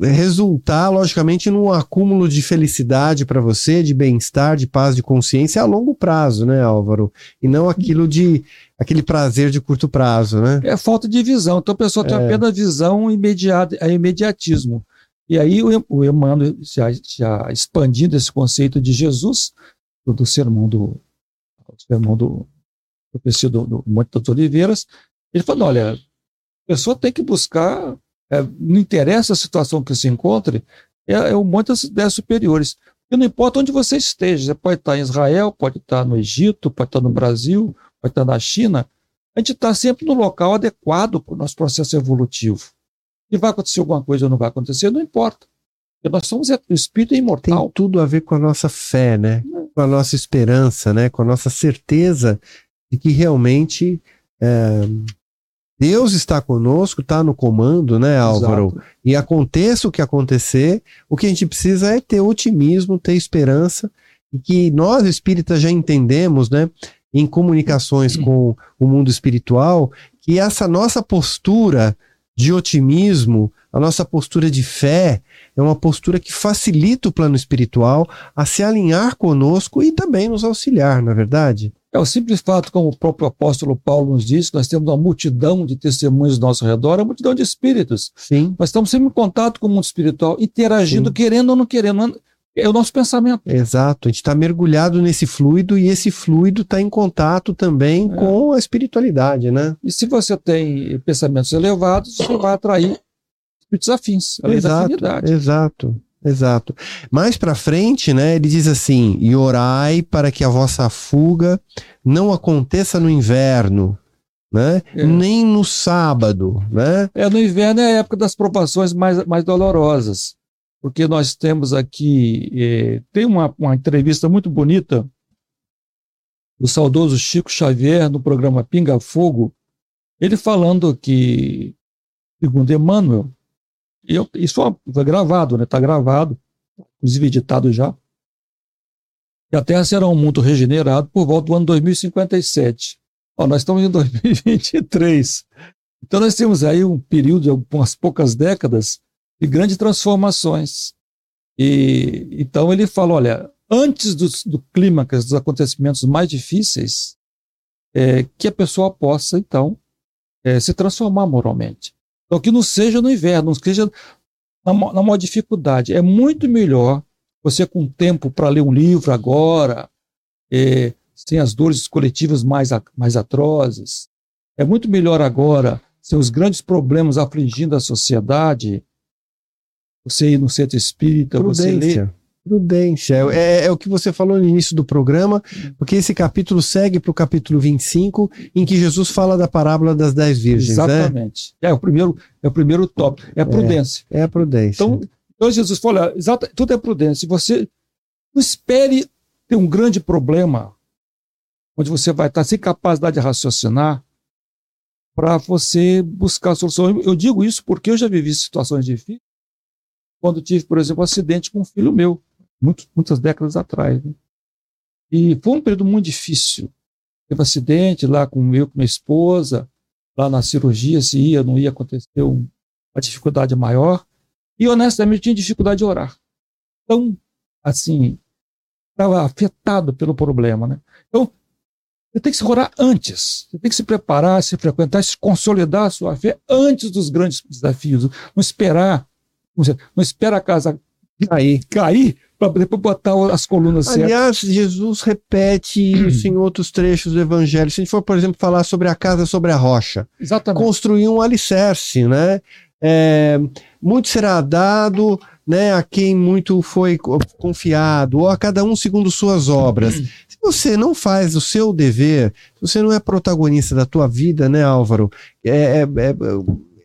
resultar, logicamente, num acúmulo de felicidade para você, de bem-estar, de paz, de consciência a longo prazo, né, Álvaro? E não aquilo de aquele prazer de curto prazo, né? É falta de visão. Então a pessoa tem é. apenas visão imediata, é imediatismo. E aí o, o Emmanuel já, já expandindo esse conceito de Jesus, do, do sermão do, do sermão do professor do, do Monte das Oliveiras, ele falou: olha, a pessoa tem que buscar é, não interessa a situação que se encontre, é, é o monte das ideias superiores. E não importa onde você esteja, você pode estar em Israel, pode estar no Egito, pode estar no Brasil, pode estar na China, a gente está sempre no local adequado para o nosso processo evolutivo. E vai acontecer alguma coisa ou não vai acontecer, não importa. Porque nós somos o espírito imortal. Tem tudo a ver com a nossa fé, né? É. Com a nossa esperança, né? Com a nossa certeza de que realmente é, Deus está conosco, está no comando, né, Álvaro? Exato. E aconteça o que acontecer, o que a gente precisa é ter otimismo, ter esperança, e que nós espíritas já entendemos, né, em comunicações com o mundo espiritual, que essa nossa postura de otimismo, a nossa postura de fé, é uma postura que facilita o plano espiritual a se alinhar conosco e também nos auxiliar, na é verdade? É o simples fato, como o próprio apóstolo Paulo nos diz, que nós temos uma multidão de testemunhos ao nosso redor, uma multidão de espíritos. Sim. Nós estamos sempre em contato com o mundo espiritual, interagindo, Sim. querendo ou não querendo. É o nosso pensamento. Exato. A gente está mergulhado nesse fluido e esse fluido está em contato também é. com a espiritualidade, né? E se você tem pensamentos elevados, você vai atrair espíritos afins, além exato, da afinidade. Exato. Exato. Mais para frente, né, ele diz assim: "E orai para que a vossa fuga não aconteça no inverno, né? É. Nem no sábado, né? É, no inverno é a época das provações mais, mais dolorosas, porque nós temos aqui é, tem uma, uma entrevista muito bonita do saudoso Chico Xavier no programa Pinga Fogo, ele falando que, segundo Emmanuel, e eu, isso foi gravado, né? Está gravado, inclusive editado já. E a Terra será um mundo regenerado por volta do ano 2057. Ó, nós estamos em 2023. Então nós temos aí um período de algumas poucas décadas de grandes transformações. E então ele fala, olha, antes do, do clímax dos acontecimentos mais difíceis, é, que a pessoa possa então é, se transformar moralmente. Então, que não seja no inverno, não seja na, na maior dificuldade. É muito melhor você, com tempo para ler um livro agora, é, sem as dores coletivas mais, mais atrozes. É muito melhor agora, sem os grandes problemas afligindo a sociedade, você ir no centro espírita, Prudência. você ler Prudência. É, é, o que você falou no início do programa, porque esse capítulo segue para o capítulo 25, em que Jesus fala da parábola das dez virgens. Né? Exatamente. Né? É, o primeiro, é o primeiro tópico. É a prudência. É, é a prudência. Então, então Jesus fala, exato, tudo é prudência. Você não espere ter um grande problema, onde você vai estar sem capacidade de raciocinar, para você buscar a solução. Eu digo isso porque eu já vivi situações difíceis, quando tive, por exemplo, um acidente com um filho meu muito, muitas décadas atrás. Né? E foi um período muito difícil. Teve um acidente lá com eu, com minha esposa, lá na cirurgia, se ia, não ia acontecer um, uma dificuldade maior. E honestamente tinha dificuldade de orar. Então, assim, estava afetado pelo problema. Né? Então, você tem que se orar antes. Você tem que se preparar, se frequentar, se consolidar a sua fé antes dos grandes desafios. Não esperar, não espera a casa cair, cair para depois botar as colunas Aliás, certas. Jesus repete isso em outros trechos do Evangelho. Se a gente for, por exemplo, falar sobre a casa sobre a rocha, Exatamente. construir um alicerce, né? É, muito será dado né, a quem muito foi confiado, ou a cada um segundo suas obras. Se você não faz o seu dever, se você não é protagonista da tua vida, né, Álvaro? É, é, é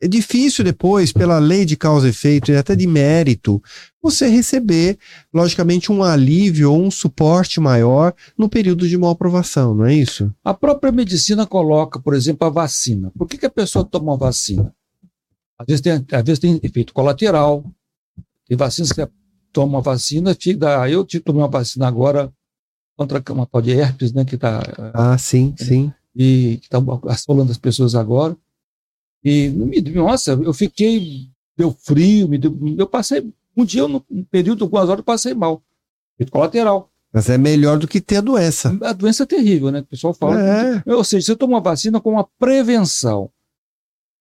é difícil depois, pela lei de causa e efeito e até de mérito, você receber, logicamente, um alívio ou um suporte maior no período de mal aprovação, não é isso? A própria medicina coloca, por exemplo, a vacina. Por que, que a pessoa toma uma vacina? Às vezes, tem, às vezes tem efeito colateral. Tem vacinas que você toma uma vacina, fica, eu tive tomei uma vacina agora contra uma tal de herpes, né? Que tá, ah, sim, sim. E que está assolando as pessoas agora. E, nossa, eu fiquei deu frio, me deu, eu passei, um dia, um período, algumas horas, eu passei mal. Efeito colateral. Mas é melhor do que ter a doença. A doença é terrível, né? O pessoal fala. É. Ou seja, você toma uma vacina com uma prevenção.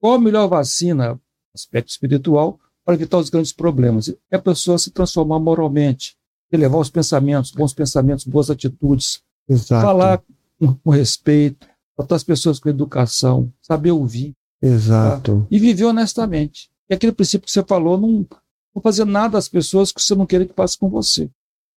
Qual a melhor vacina, aspecto espiritual, para evitar os grandes problemas? É a pessoa se transformar moralmente, elevar os pensamentos, bons pensamentos, boas atitudes, Exato. falar com, com respeito, tratar as pessoas com educação, saber ouvir Exato. e viver honestamente. E aquele princípio que você falou, não, não fazer nada às pessoas que você não queira que faça com você.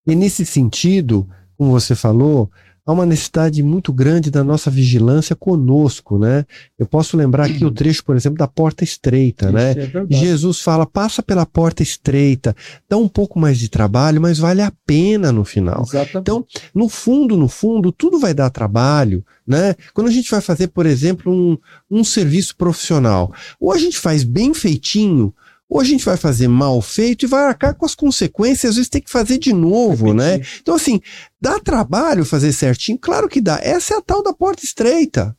E nesse sentido, como você falou, há uma necessidade muito grande da nossa vigilância conosco, né? Eu posso lembrar aqui o trecho, por exemplo, da porta estreita, né? Isso é verdade. Jesus fala: passa pela porta estreita, dá um pouco mais de trabalho, mas vale a pena no final. Exatamente. Então, no fundo, no fundo, tudo vai dar trabalho, né? Quando a gente vai fazer, por exemplo, um, um serviço profissional, ou a gente faz bem feitinho, ou a gente vai fazer mal feito e vai arcar com as consequências, às vezes tem que fazer de novo, né? Então, assim, dá trabalho fazer certinho? Claro que dá. Essa é a tal da porta estreita.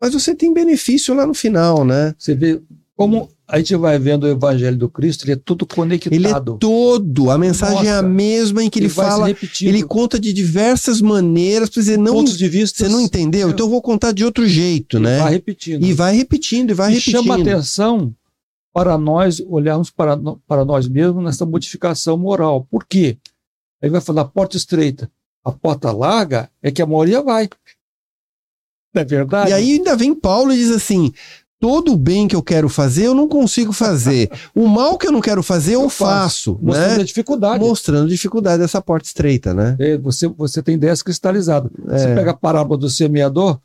Mas você tem benefício lá no final, né? Você vê como a gente vai vendo o Evangelho do Cristo, ele é tudo conectado. Ele é todo, a mensagem é a Nossa. mesma em que ele, se fala, ele conta de diversas maneiras para dizer, não, pontos de vista. você não entendeu? Então eu vou contar de outro jeito, né? Vai repetindo. E vai repetindo, e vai e repetindo. chama atenção para nós olharmos para, para nós mesmos nessa modificação moral. Por quê? Aí vai falar porta estreita. A porta larga é que a maioria vai. Não é verdade? E aí ainda vem Paulo e diz assim: todo o bem que eu quero fazer, eu não consigo fazer. O mal que eu não quero fazer, eu, Eu faço, Mostrando né? a dificuldade. Mostrando dificuldade dessa porta estreita, né? É, Você, você tem ideias cristalizadas. Você É. pega a parábola do semeador,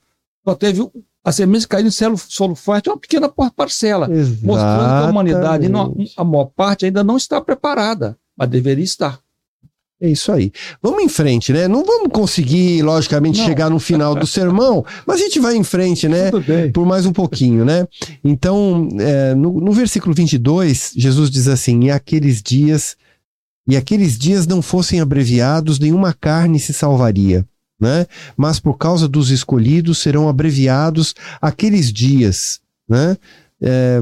só teve a semente cair em solo, solo fértil, uma pequena parcela. Mostrando que a humanidade, não- Exatamente. a maior parte, ainda não está preparada, mas deveria estar. É isso aí. Vamos em frente, né? Não vamos conseguir, logicamente, Não. chegar no final do sermão, mas a gente vai em frente, né? Tudo bem. por mais um pouquinho, né? Então, é, no, no versículo 22, Jesus diz assim: E aqueles dias, e aqueles dias não fossem abreviados, nenhuma carne se salvaria, né? Mas por causa dos escolhidos serão abreviados aqueles dias, né? É,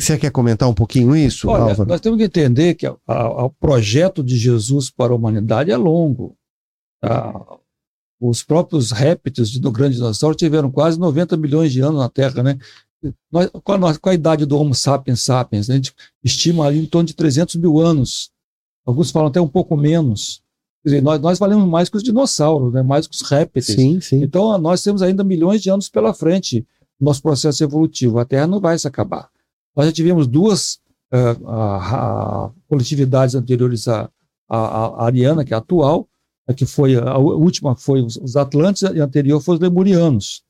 você quer comentar um pouquinho isso, Olha, Álvaro? nós temos que entender que a- a- o projeto de Jesus para a humanidade é longo. Ah, os próprios répteis do grande dinossauro tiveram quase 90 milhões de anos na Terra, né? Nós, qual, a qual a idade do Homo sapiens sapiens? A gente estima ali em torno de 300 mil anos. Alguns falam até um pouco menos. Quer dizer, nós, nós valemos mais que os dinossauros, né? mais que os répteis. Sim, sim. Então, nós temos ainda milhões de anos pela frente no nosso processo evolutivo. A Terra não vai se acabar. Nós já tivemos duas ah, ah, ah, coletividades anteriores à, à, à Ariana, que é a atual, a que foi a última foi os, os Atlantes e a anterior foi os Lemurianos.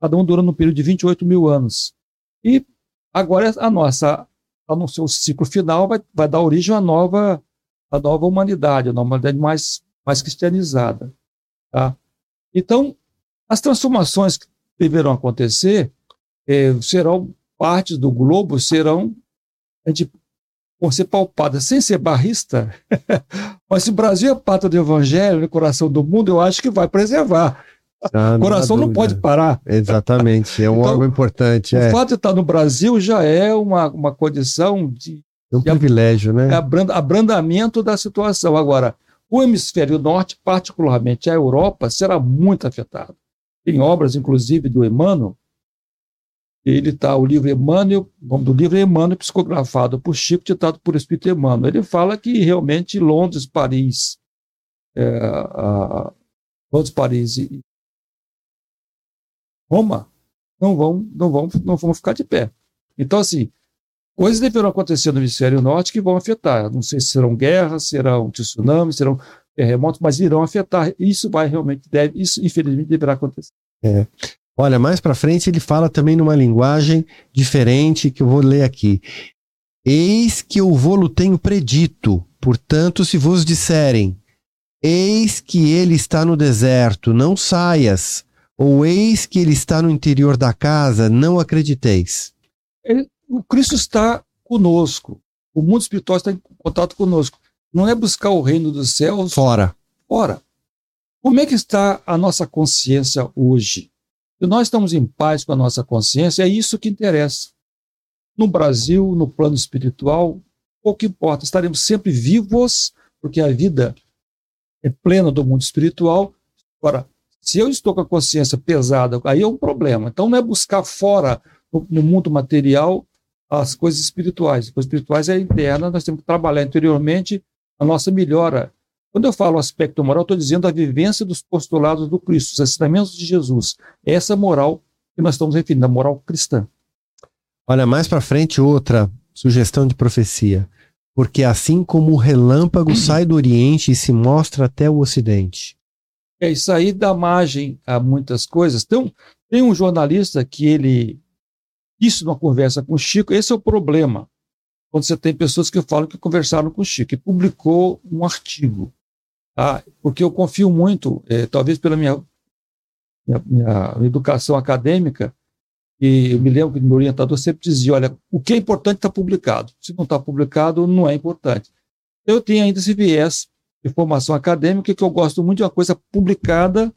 Cada um durando um período de 28 mil anos. E agora a nossa, a no seu ciclo final, vai, vai dar origem à nova, à nova humanidade, a nova humanidade mais, mais cristianizada. Tá? Então, as transformações que deverão acontecer eh, serão partes do globo, serão a gente, vão ser palpadas, sem ser barrista. Mas se o Brasil é pátria do evangelho, no coração do mundo, eu acho que vai preservar. Ah, O coração não dúvida. pode parar. Exatamente, é um Então, órgão importante, é, O fato de estar no Brasil já é uma, uma condição de é um privilégio, né? abranda- abrandamento da situação. Agora, o hemisfério norte, particularmente a Europa, será muito afetado. Tem obras, inclusive, do Emmanuel. Ele está, o livro Emmanuel, o nome do livro é Emmanuel, psicografado por Chico, ditado por Espírito Emmanuel. Ele fala que realmente Londres, Paris, é, a- Londres, Paris e Roma não vão, não vão, não vão ficar de pé. Então, assim, coisas deverão acontecer no hemisfério norte que vão afetar. Não sei se serão guerras, serão tsunamis, serão terremotos, mas irão afetar. Isso vai realmente, deve, isso infelizmente deverá acontecer. Olha, mais para frente ele fala também numa linguagem diferente que eu vou ler aqui. Eis que eu vou-lo tenho predito, portanto, se vos disserem, eis que ele está no deserto, não saias, ou eis que ele está no interior da casa, não acrediteis. O Cristo está conosco. O mundo espiritual está em contato conosco. Não é buscar o reino dos céus Fora. Ora, como é que está a nossa consciência hoje? Se nós estamos em paz com a nossa consciência, é isso que interessa. No Brasil, no plano espiritual, pouco importa, estaremos sempre vivos, porque a vida é plena do mundo espiritual. Agora, se eu estou com a consciência pesada, aí é um problema. Então não é buscar fora, no, no mundo material, as coisas espirituais. As coisas espirituais é interna, nós temos que trabalhar interiormente a nossa melhora. Quando eu falo aspecto moral, estou dizendo a vivência dos postulados do Cristo, os ensinamentos de Jesus. Essa moral que nós estamos referindo, a moral cristã. Olha, mais para frente, outra sugestão de profecia. Porque assim como o relâmpago sai do Oriente e se mostra até o Ocidente. É, isso aí dá margem a muitas coisas. Então, tem um jornalista que ele disse numa conversa com o Chico, esse é o problema. Quando você tem pessoas que falam que conversaram com o Chico, e publicou um artigo. Tá? Porque eu confio muito, é, talvez pela minha, minha, minha, educação acadêmica, e eu me lembro que meu orientador sempre dizia: olha, o que é importante está publicado. Se não está publicado, não é importante. Eu tenho ainda esse viés de formação acadêmica que eu gosto muito de uma coisa publicada.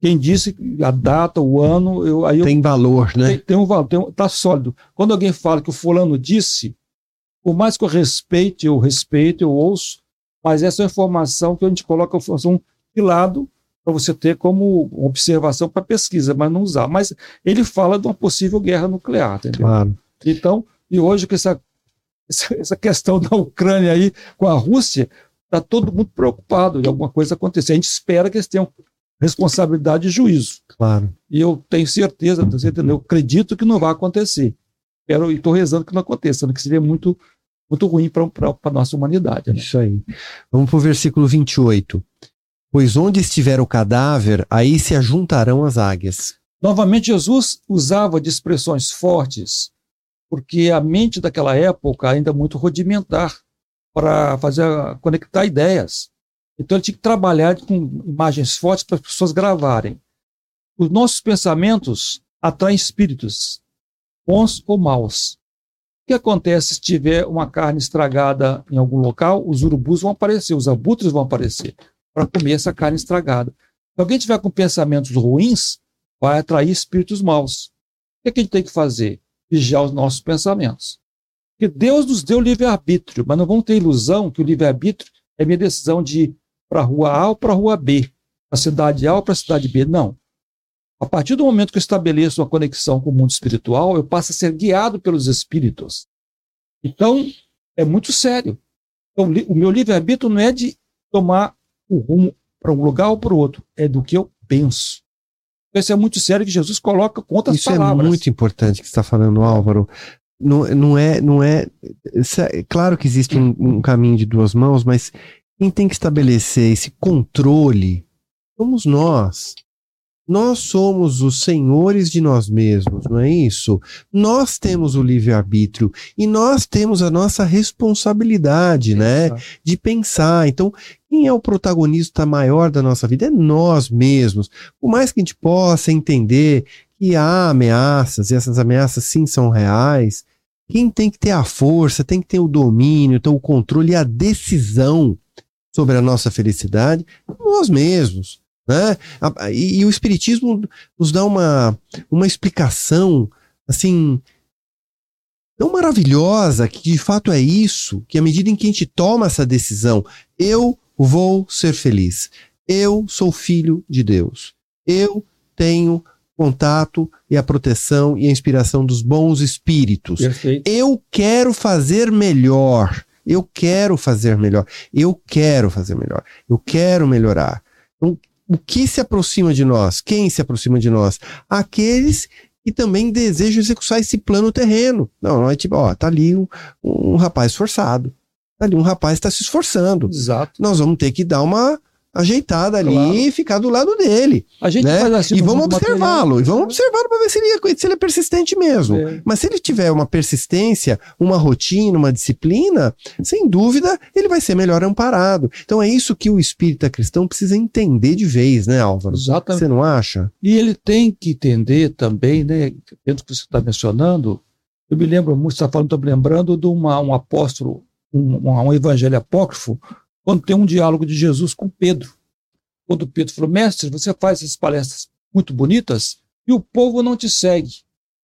Quem disse a data, o ano, eu, aí tem eu, valor, né? Tem, tem um valor, está sólido. Quando alguém fala que o fulano disse, por mais que eu respeite, eu respeito, eu ouço, mas essa é uma informação que a gente coloca informação de lado para você ter como observação para pesquisa, mas não usar. Mas ele fala de uma possível guerra nuclear, entendeu? Claro. Então, e hoje com essa, essa questão da Ucrânia aí com a Rússia, está todo mundo preocupado de alguma coisa acontecer. A gente espera que eles tenham responsabilidade e juízo. Claro. E eu tenho certeza, você entendeu? Eu acredito que não vai acontecer. Quero, e estou rezando que não aconteça, que seria muito muito ruim para a nossa humanidade. Né? Isso aí. Vamos para o versículo 28. Pois onde estiver o cadáver, aí se ajuntarão as águias. Novamente, Jesus usava de expressões fortes, porque a mente daquela época ainda muito rudimentar para fazer conectar ideias. Então ele tinha que trabalhar com imagens fortes para as pessoas gravarem. Os nossos pensamentos atraem espíritos, bons ou maus que acontece se tiver uma carne estragada em algum local? Os urubus vão aparecer, os abutres vão aparecer para comer essa carne estragada. Se alguém tiver com pensamentos ruins, vai atrair espíritos maus. O que, é a gente tem que fazer? Vigiar os nossos pensamentos. Porque Deus nos deu livre-arbítrio, mas não vamos ter ilusão que o livre-arbítrio é minha decisão de para a rua A ou para a rua B, para a cidade A ou para a cidade B. Não. A partir do momento que eu estabeleço uma conexão com o mundo espiritual, eu passo a ser guiado pelos espíritos. Então, é muito sério. Então, o meu livre-arbítrio não é de tomar o rumo para um lugar ou para o outro, é do que eu penso. Então, isso é muito sério que Jesus coloca contra as palavras. Isso é muito importante que você está falando, Álvaro. Não, não é, não é, é. Claro que existe um, um caminho de duas mãos, mas quem tem que estabelecer esse controle somos nós. Nós somos os senhores de nós mesmos, não é isso? Nós temos o livre-arbítrio e nós temos a nossa responsabilidade, né? De pensar. Então, quem é o protagonista maior da nossa vida? É nós mesmos. Por mais que a gente possa entender que há ameaças, e essas ameaças sim são reais, quem tem que ter a força, tem que ter o domínio, então o controle e a decisão sobre a nossa felicidade, nós mesmos. Né? E, e, o Espiritismo nos dá uma, uma explicação assim tão maravilhosa que de fato é isso, que à medida em que a gente toma essa decisão, eu vou ser feliz, eu sou filho de Deus, eu tenho contato e a proteção e a inspiração dos bons espíritos. Perfeito. Eu quero fazer melhor. Eu quero fazer melhor. Eu quero fazer melhor. Eu quero melhorar. Então, o que se aproxima de nós? Quem se aproxima de nós? Aqueles que também desejam executar esse plano terreno. Não, não é tipo, ó, tá ali um, um rapaz esforçado. Tá ali um rapaz está se esforçando. Exato. Nós vamos ter que dar uma ajeitada ali claro. e ficar do lado dele. A gente né? faz assim e vamos observá-lo, e vamos observá-lo para ver se ele, é, se ele é persistente mesmo. É. Mas se ele tiver uma persistência, uma rotina, uma disciplina, sem dúvida ele vai ser melhor amparado. Então é isso que o espírita cristão precisa entender de vez, né, Álvaro? Exatamente. Você não acha? E ele tem que entender também, né, dentro do que você está mencionando, eu me lembro muito, você está falando, estou me lembrando de uma, um apóstolo, um, um evangelho apócrifo, quando tem um diálogo de Jesus com Pedro. Quando Pedro falou, mestre, você faz essas palestras muito bonitas e o povo não te segue.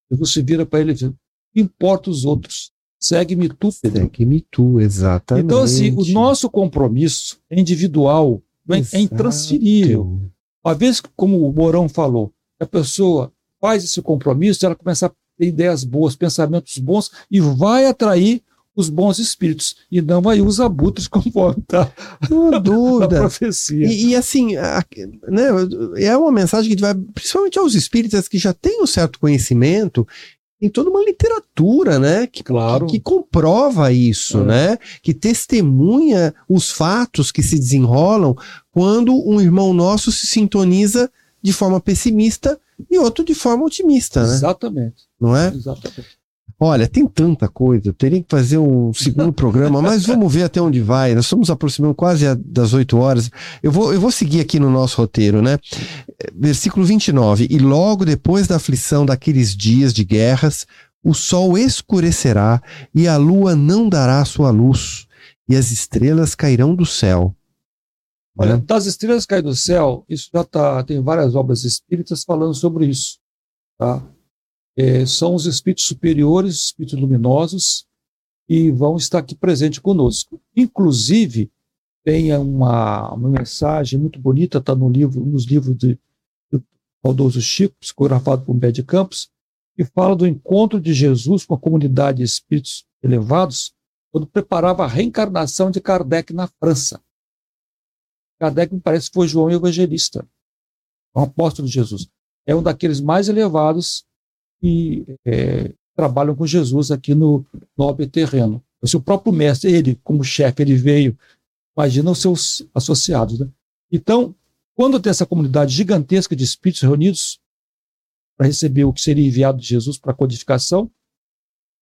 Jesus se vira para ele e diz, importa os outros. segue-me tu, Pedro. Segue-me tu, exatamente. Então, assim, o nosso compromisso é individual, é, é intransferível. Uma vez que, como o Morão falou, a pessoa faz esse compromisso, ela começa a ter ideias boas, pensamentos bons e vai atrair os bons espíritos e não aí os abutres conforme está Não dúvida. profecia. E, e assim, a, né, é uma mensagem que vai principalmente aos espíritas que já têm um certo conhecimento tem toda uma literatura, né, que, Claro. que, que comprova isso, É. né, que testemunha os fatos que se desenrolam quando um irmão nosso se sintoniza de forma pessimista e outro de forma otimista, né, Exatamente, não é? exatamente. Olha, tem tanta coisa, eu teria que fazer um segundo programa, mas vamos ver até onde vai. Nós estamos aproximando quase a- das 8 horas. Eu vou, eu vou seguir aqui no nosso roteiro, né? Versículo 29. E logo depois da aflição daqueles dias de guerras, o sol escurecerá e a lua não dará sua luz, e as estrelas cairão do céu. Olha, Né? das estrelas cair do céu, isso já tá, tem várias obras espíritas falando sobre isso. Tá? É, são os espíritos superiores, os espíritos luminosos, e vão estar aqui presentes conosco. Inclusive, tem uma, uma mensagem muito bonita, está no livro, nos livros de, do Chico, psicografado por Bé de Campos, que fala do encontro de Jesus com a comunidade de espíritos elevados, quando preparava a reencarnação de Kardec na França. Kardec me parece foi João Evangelista, um apóstolo de Jesus. É um daqueles mais elevados que é, trabalham com Jesus aqui no nobre terreno. Se o próprio mestre, ele como chefe, ele veio, imagina os seus associados. Né? Então, quando tem essa comunidade gigantesca de espíritos reunidos para receber o que seria enviado de Jesus para a codificação,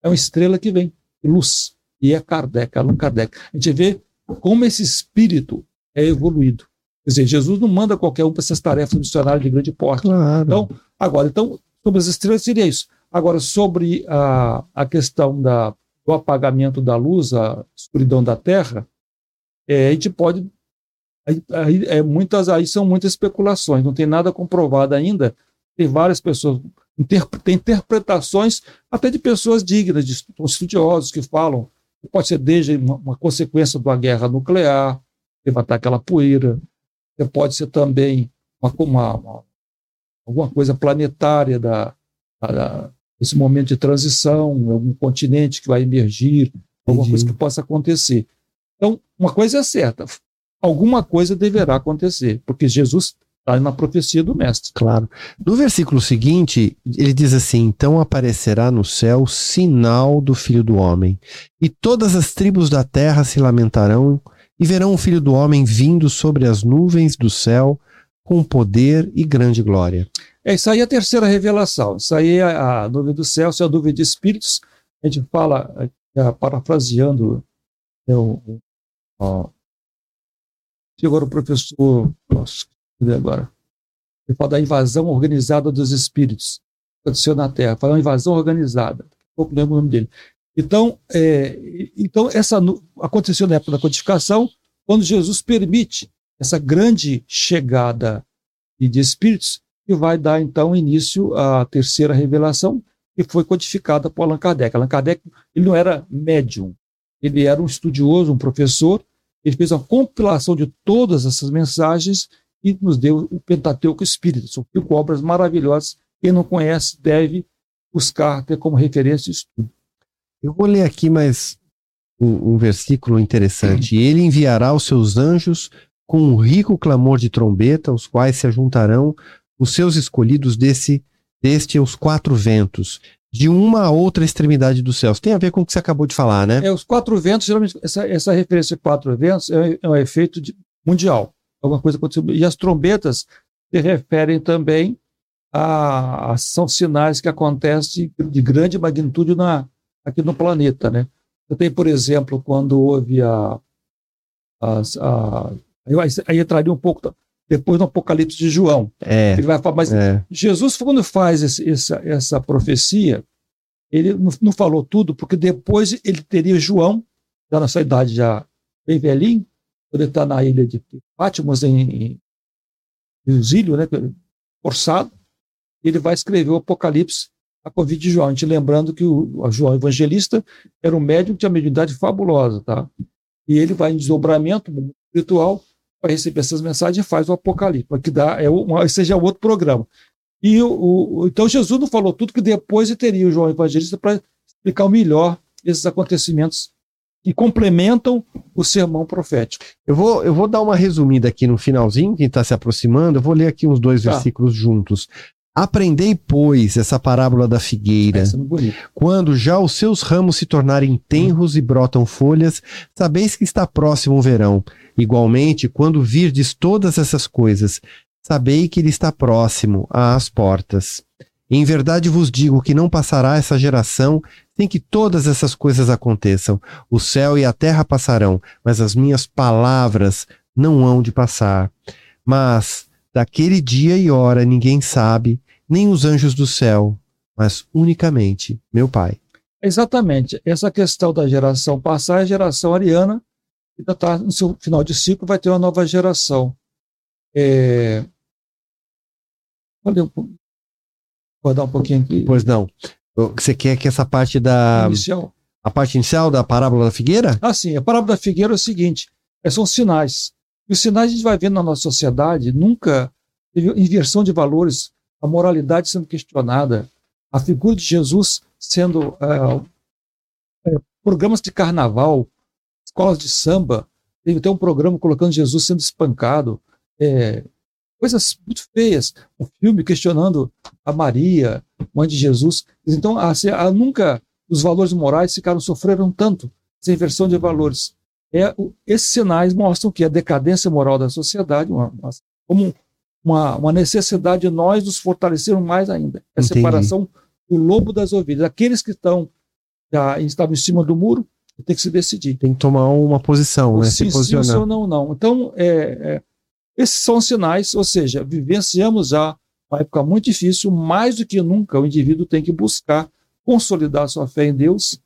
é uma estrela que vem, luz, e é Kardec, Allan Kardec. A gente vê como esse espírito é evoluído. Quer dizer, Jesus não manda qualquer um para essas tarefas missionárias de grande porte. Claro. Então, agora, então, sobre as estrelas seria isso. Agora, sobre a, a questão da, do apagamento da luz, a escuridão da Terra, é, a gente pode. Aí, é, muitas, aí são muitas especulações, não tem nada comprovado ainda. Tem várias pessoas, tem interpretações até de pessoas dignas, de estudiosos que falam que pode ser desde uma, uma consequência de uma guerra nuclear, levantar aquela poeira, pode ser também uma, uma, uma alguma coisa planetária da, da, desse momento de transição, algum continente que vai emergir, alguma Entendi. coisa que possa acontecer. Então, uma coisa é certa, alguma coisa deverá acontecer, porque Jesus está na profecia do Mestre. Claro. No versículo seguinte, ele diz assim: Então aparecerá no céu sinal do Filho do Homem, e todas as tribos da terra se lamentarão, e verão o Filho do Homem vindo sobre as nuvens do céu, com poder e grande glória. É, isso aí é a terceira revelação. Isso aí é a, nuvem do céu, isso é a nuvem de espíritos. A gente fala, é, parafraseando, é, o, o, ó, agora o professor, nossa, cadê agora? Ele fala da invasão organizada dos espíritos. Aconteceu na Terra, fala uma invasão organizada. Pouco lembro o nome dele. Então, é, então essa aconteceu na época da codificação, quando Jesus permite essa grande chegada de espíritos que vai dar então início à terceira revelação, que foi codificada por Allan Kardec. Allan Kardec ele não era médium, ele era um estudioso, um professor, ele fez uma compilação de todas essas mensagens e nos deu o Pentateuco Espírita. São cinco obras maravilhosas. Quem não conhece deve buscar, ter como referência isso tudo. Eu vou ler aqui mais um, um versículo interessante. Ele enviará os seus anjos com um rico clamor de trombeta, os quais se ajuntarão os seus escolhidos desse, deste os quatro ventos, de uma a outra extremidade dos céus. Tem a ver com o que você acabou de falar, né? É, os quatro ventos, geralmente, essa, essa referência de quatro ventos é, é um efeito de- mundial. Alguma coisa aconteceu. E as trombetas se referem também a, a- são sinais que acontecem de, de grande magnitude na, aqui no planeta, né? Você tem, por exemplo, quando houve a, as- a aí, aí entraria um pouco depois no Apocalipse de João. É. Ele vai falar, mas é. Jesus, quando faz esse- essa, essa profecia, ele não, não falou tudo, porque depois ele teria João, já na sua idade já bem velhinho, quando ele está na ilha de Patmos, em, em exílio, né, forçado, ele vai escrever o Apocalipse a Covid de João. A gente lembrando que o, o João Evangelista era um médium que tinha uma mediunidade fabulosa, tá? E ele vai em desdobramento espiritual para receber essas mensagens e faz o Apocalipse, que dá, é uma, seja outro programa. E o, o, então Jesus não falou tudo que depois teria o João Evangelista para explicar melhor esses acontecimentos que complementam o sermão profético. Eu vou, eu vou dar uma resumida aqui no finalzinho, quem está se aproximando, eu vou ler aqui uns dois tá. versículos juntos. Aprendei, pois, essa parábola da figueira. É Quando já os seus ramos se tornarem tenros e brotam folhas, sabeis que está próximo o verão. Igualmente, quando virdes todas essas coisas, sabei que ele está próximo às portas. Em verdade vos digo que não passará essa geração sem que todas essas coisas aconteçam. O céu e a terra passarão, mas as minhas palavras não hão de passar. Mas daquele dia e hora ninguém sabe, nem os anjos do céu, mas unicamente meu Pai. Exatamente. Essa questão da geração passar é a geração ariana, que está no seu final de ciclo, vai ter uma nova geração. É... Vou dar um pouquinho aqui. Pois não. Você quer que essa parte da. Inicial. A parte inicial da parábola da figueira? Ah, sim. A parábola da figueira é o seguinte: é, são sinais. E os sinais a gente vai vendo na nossa sociedade, nunca teve inversão de valores, a moralidade sendo questionada, a figura de Jesus sendo. É, é, programas de carnaval, escolas de samba, teve até um programa colocando Jesus sendo espancado. É, coisas muito feias. Um filme questionando a Maria, mãe de Jesus. Então, a, a, nunca os valores morais ficaram sofreram tanto essa inversão de valores. É, esses sinais mostram que a decadência moral da sociedade, uma, uma, como uma, uma, necessidade de nós nos fortalecermos mais ainda. A Entendi. separação do lobo das ovelhas. Aqueles que estão já estavam em cima do muro tem que se decidir. Tem que tomar uma posição, né? Sim, se posicionar. Sim, ou não, não. Então, é, é esses são sinais, ou seja, vivenciamos já uma época muito difícil, mais do que nunca o indivíduo tem que buscar consolidar sua fé em Deus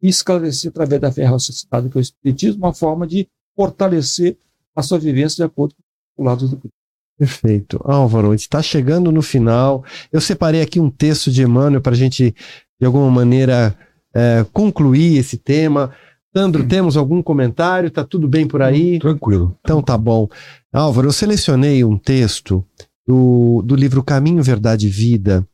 e esclarecer através da fé raciocinada, que é o Espiritismo, uma forma de fortalecer a sua vivência de acordo com o lado do Cristo. Perfeito. Álvaro, está chegando no final. Eu separei aqui um texto de Emmanuel para a gente, de alguma maneira, é, concluir esse tema. Sandro, hum. temos algum comentário? Tá tudo bem por aí? Tranquilo. Então tá bom. Álvaro, eu selecionei um texto do, do livro Caminho, Verdade e Vida,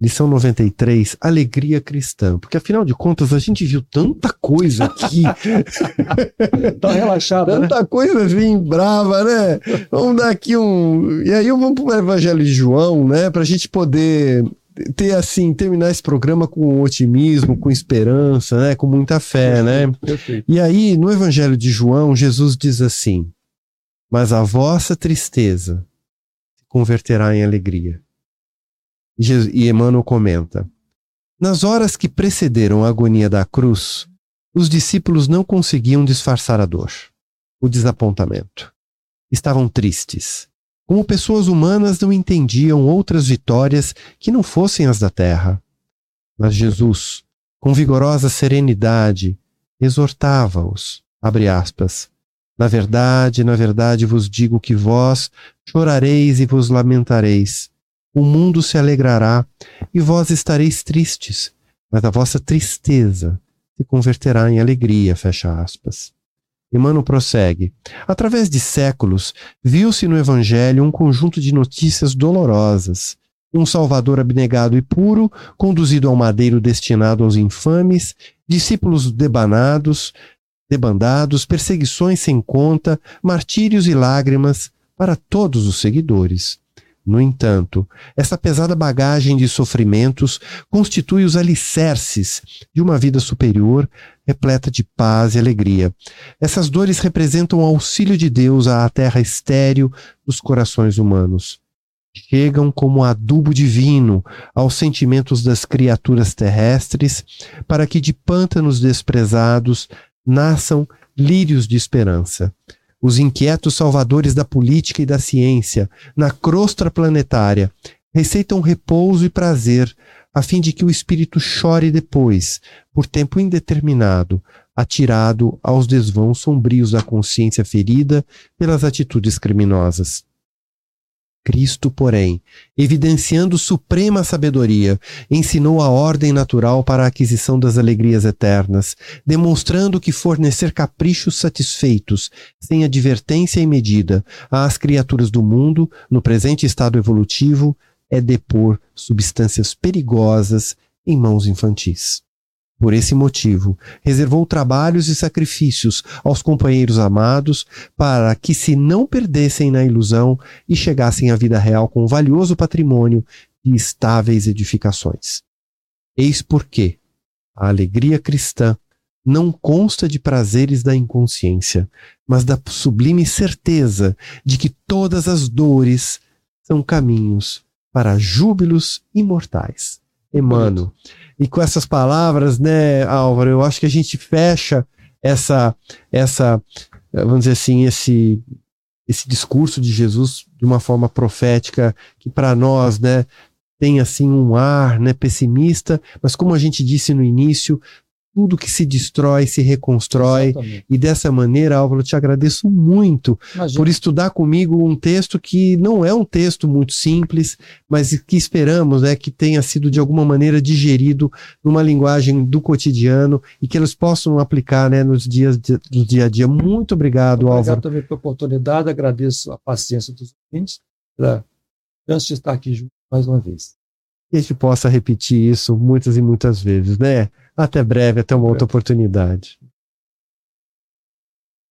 lição 93, Alegria Cristã. Porque afinal de contas a gente viu tanta coisa aqui. tá relaxado, né? Tanta né? coisa assim, brava, né? Vamos dar aqui um. E aí vamos pro Evangelho de João, né? Pra gente poder ter assim, terminar esse programa com otimismo, com esperança, né? Com muita fé, né? Perfeito. E aí, no Evangelho de João, Jesus diz assim: Mas a vossa tristeza se converterá em alegria. E Emmanuel comenta: Nas horas que precederam a agonia da cruz, os discípulos não conseguiam disfarçar a dor, o desapontamento. Estavam tristes como pessoas humanas não entendiam outras vitórias que não fossem as da terra. Mas Jesus, com vigorosa serenidade, exortava-os, abre aspas, na verdade, na verdade vos digo que vós chorareis e vos lamentareis. O mundo se alegrará e vós estareis tristes, mas a vossa tristeza se converterá em alegria, fecha aspas. Emmanuel prossegue. Através de séculos, viu-se no Evangelho um conjunto de notícias dolorosas. Um Salvador abnegado e puro, conduzido ao madeiro destinado aos infames, discípulos debanados, debandados, perseguições sem conta, martírios e lágrimas para todos os seguidores. No entanto, essa pesada bagagem de sofrimentos constitui os alicerces de uma vida superior, repleta de paz e alegria. Essas dores representam o auxílio de Deus à terra estéril dos corações humanos. Chegam como adubo divino aos sentimentos das criaturas terrestres, para que de pântanos desprezados nasçam lírios de esperança os inquietos salvadores da política e da ciência, na crosta planetária, receitam repouso e prazer, a fim de que o espírito chore depois, por tempo indeterminado, atirado aos desvãos sombrios da consciência ferida pelas atitudes criminosas. Cristo, porém, evidenciando suprema sabedoria, ensinou a ordem natural para a aquisição das alegrias eternas, demonstrando que fornecer caprichos satisfeitos, sem advertência e medida, às criaturas do mundo, no presente estado evolutivo, é depor substâncias perigosas em mãos infantis. Por esse motivo, reservou trabalhos e sacrifícios aos companheiros amados para que se não perdessem na ilusão e chegassem à vida real com um valioso patrimônio de estáveis edificações. Eis porque a alegria cristã não consta de prazeres da inconsciência, mas da sublime certeza de que todas as dores são caminhos para júbilos imortais. Emmanuel. E com essas palavras, né, Álvaro, eu acho que a gente fecha essa, essa, vamos dizer assim, esse, esse discurso de Jesus de uma forma profética que para nós, né, tem assim um ar, né, pessimista, mas como a gente disse no início, tudo que se destrói se reconstrói. Exatamente. E dessa maneira, Álvaro, eu te agradeço muito Imagina. por estudar comigo um texto que não é um texto muito simples, mas que esperamos né, que tenha sido de alguma maneira digerido numa linguagem do cotidiano e que eles possam aplicar né, nos dias de, do dia a dia. Muito obrigado, obrigado Álvaro. Obrigado também pela oportunidade, agradeço a paciência dos ouvintes pela chance de estar aqui junto mais uma vez. E a gente possa repetir isso muitas e muitas vezes, né? Até breve, até uma outra oportunidade.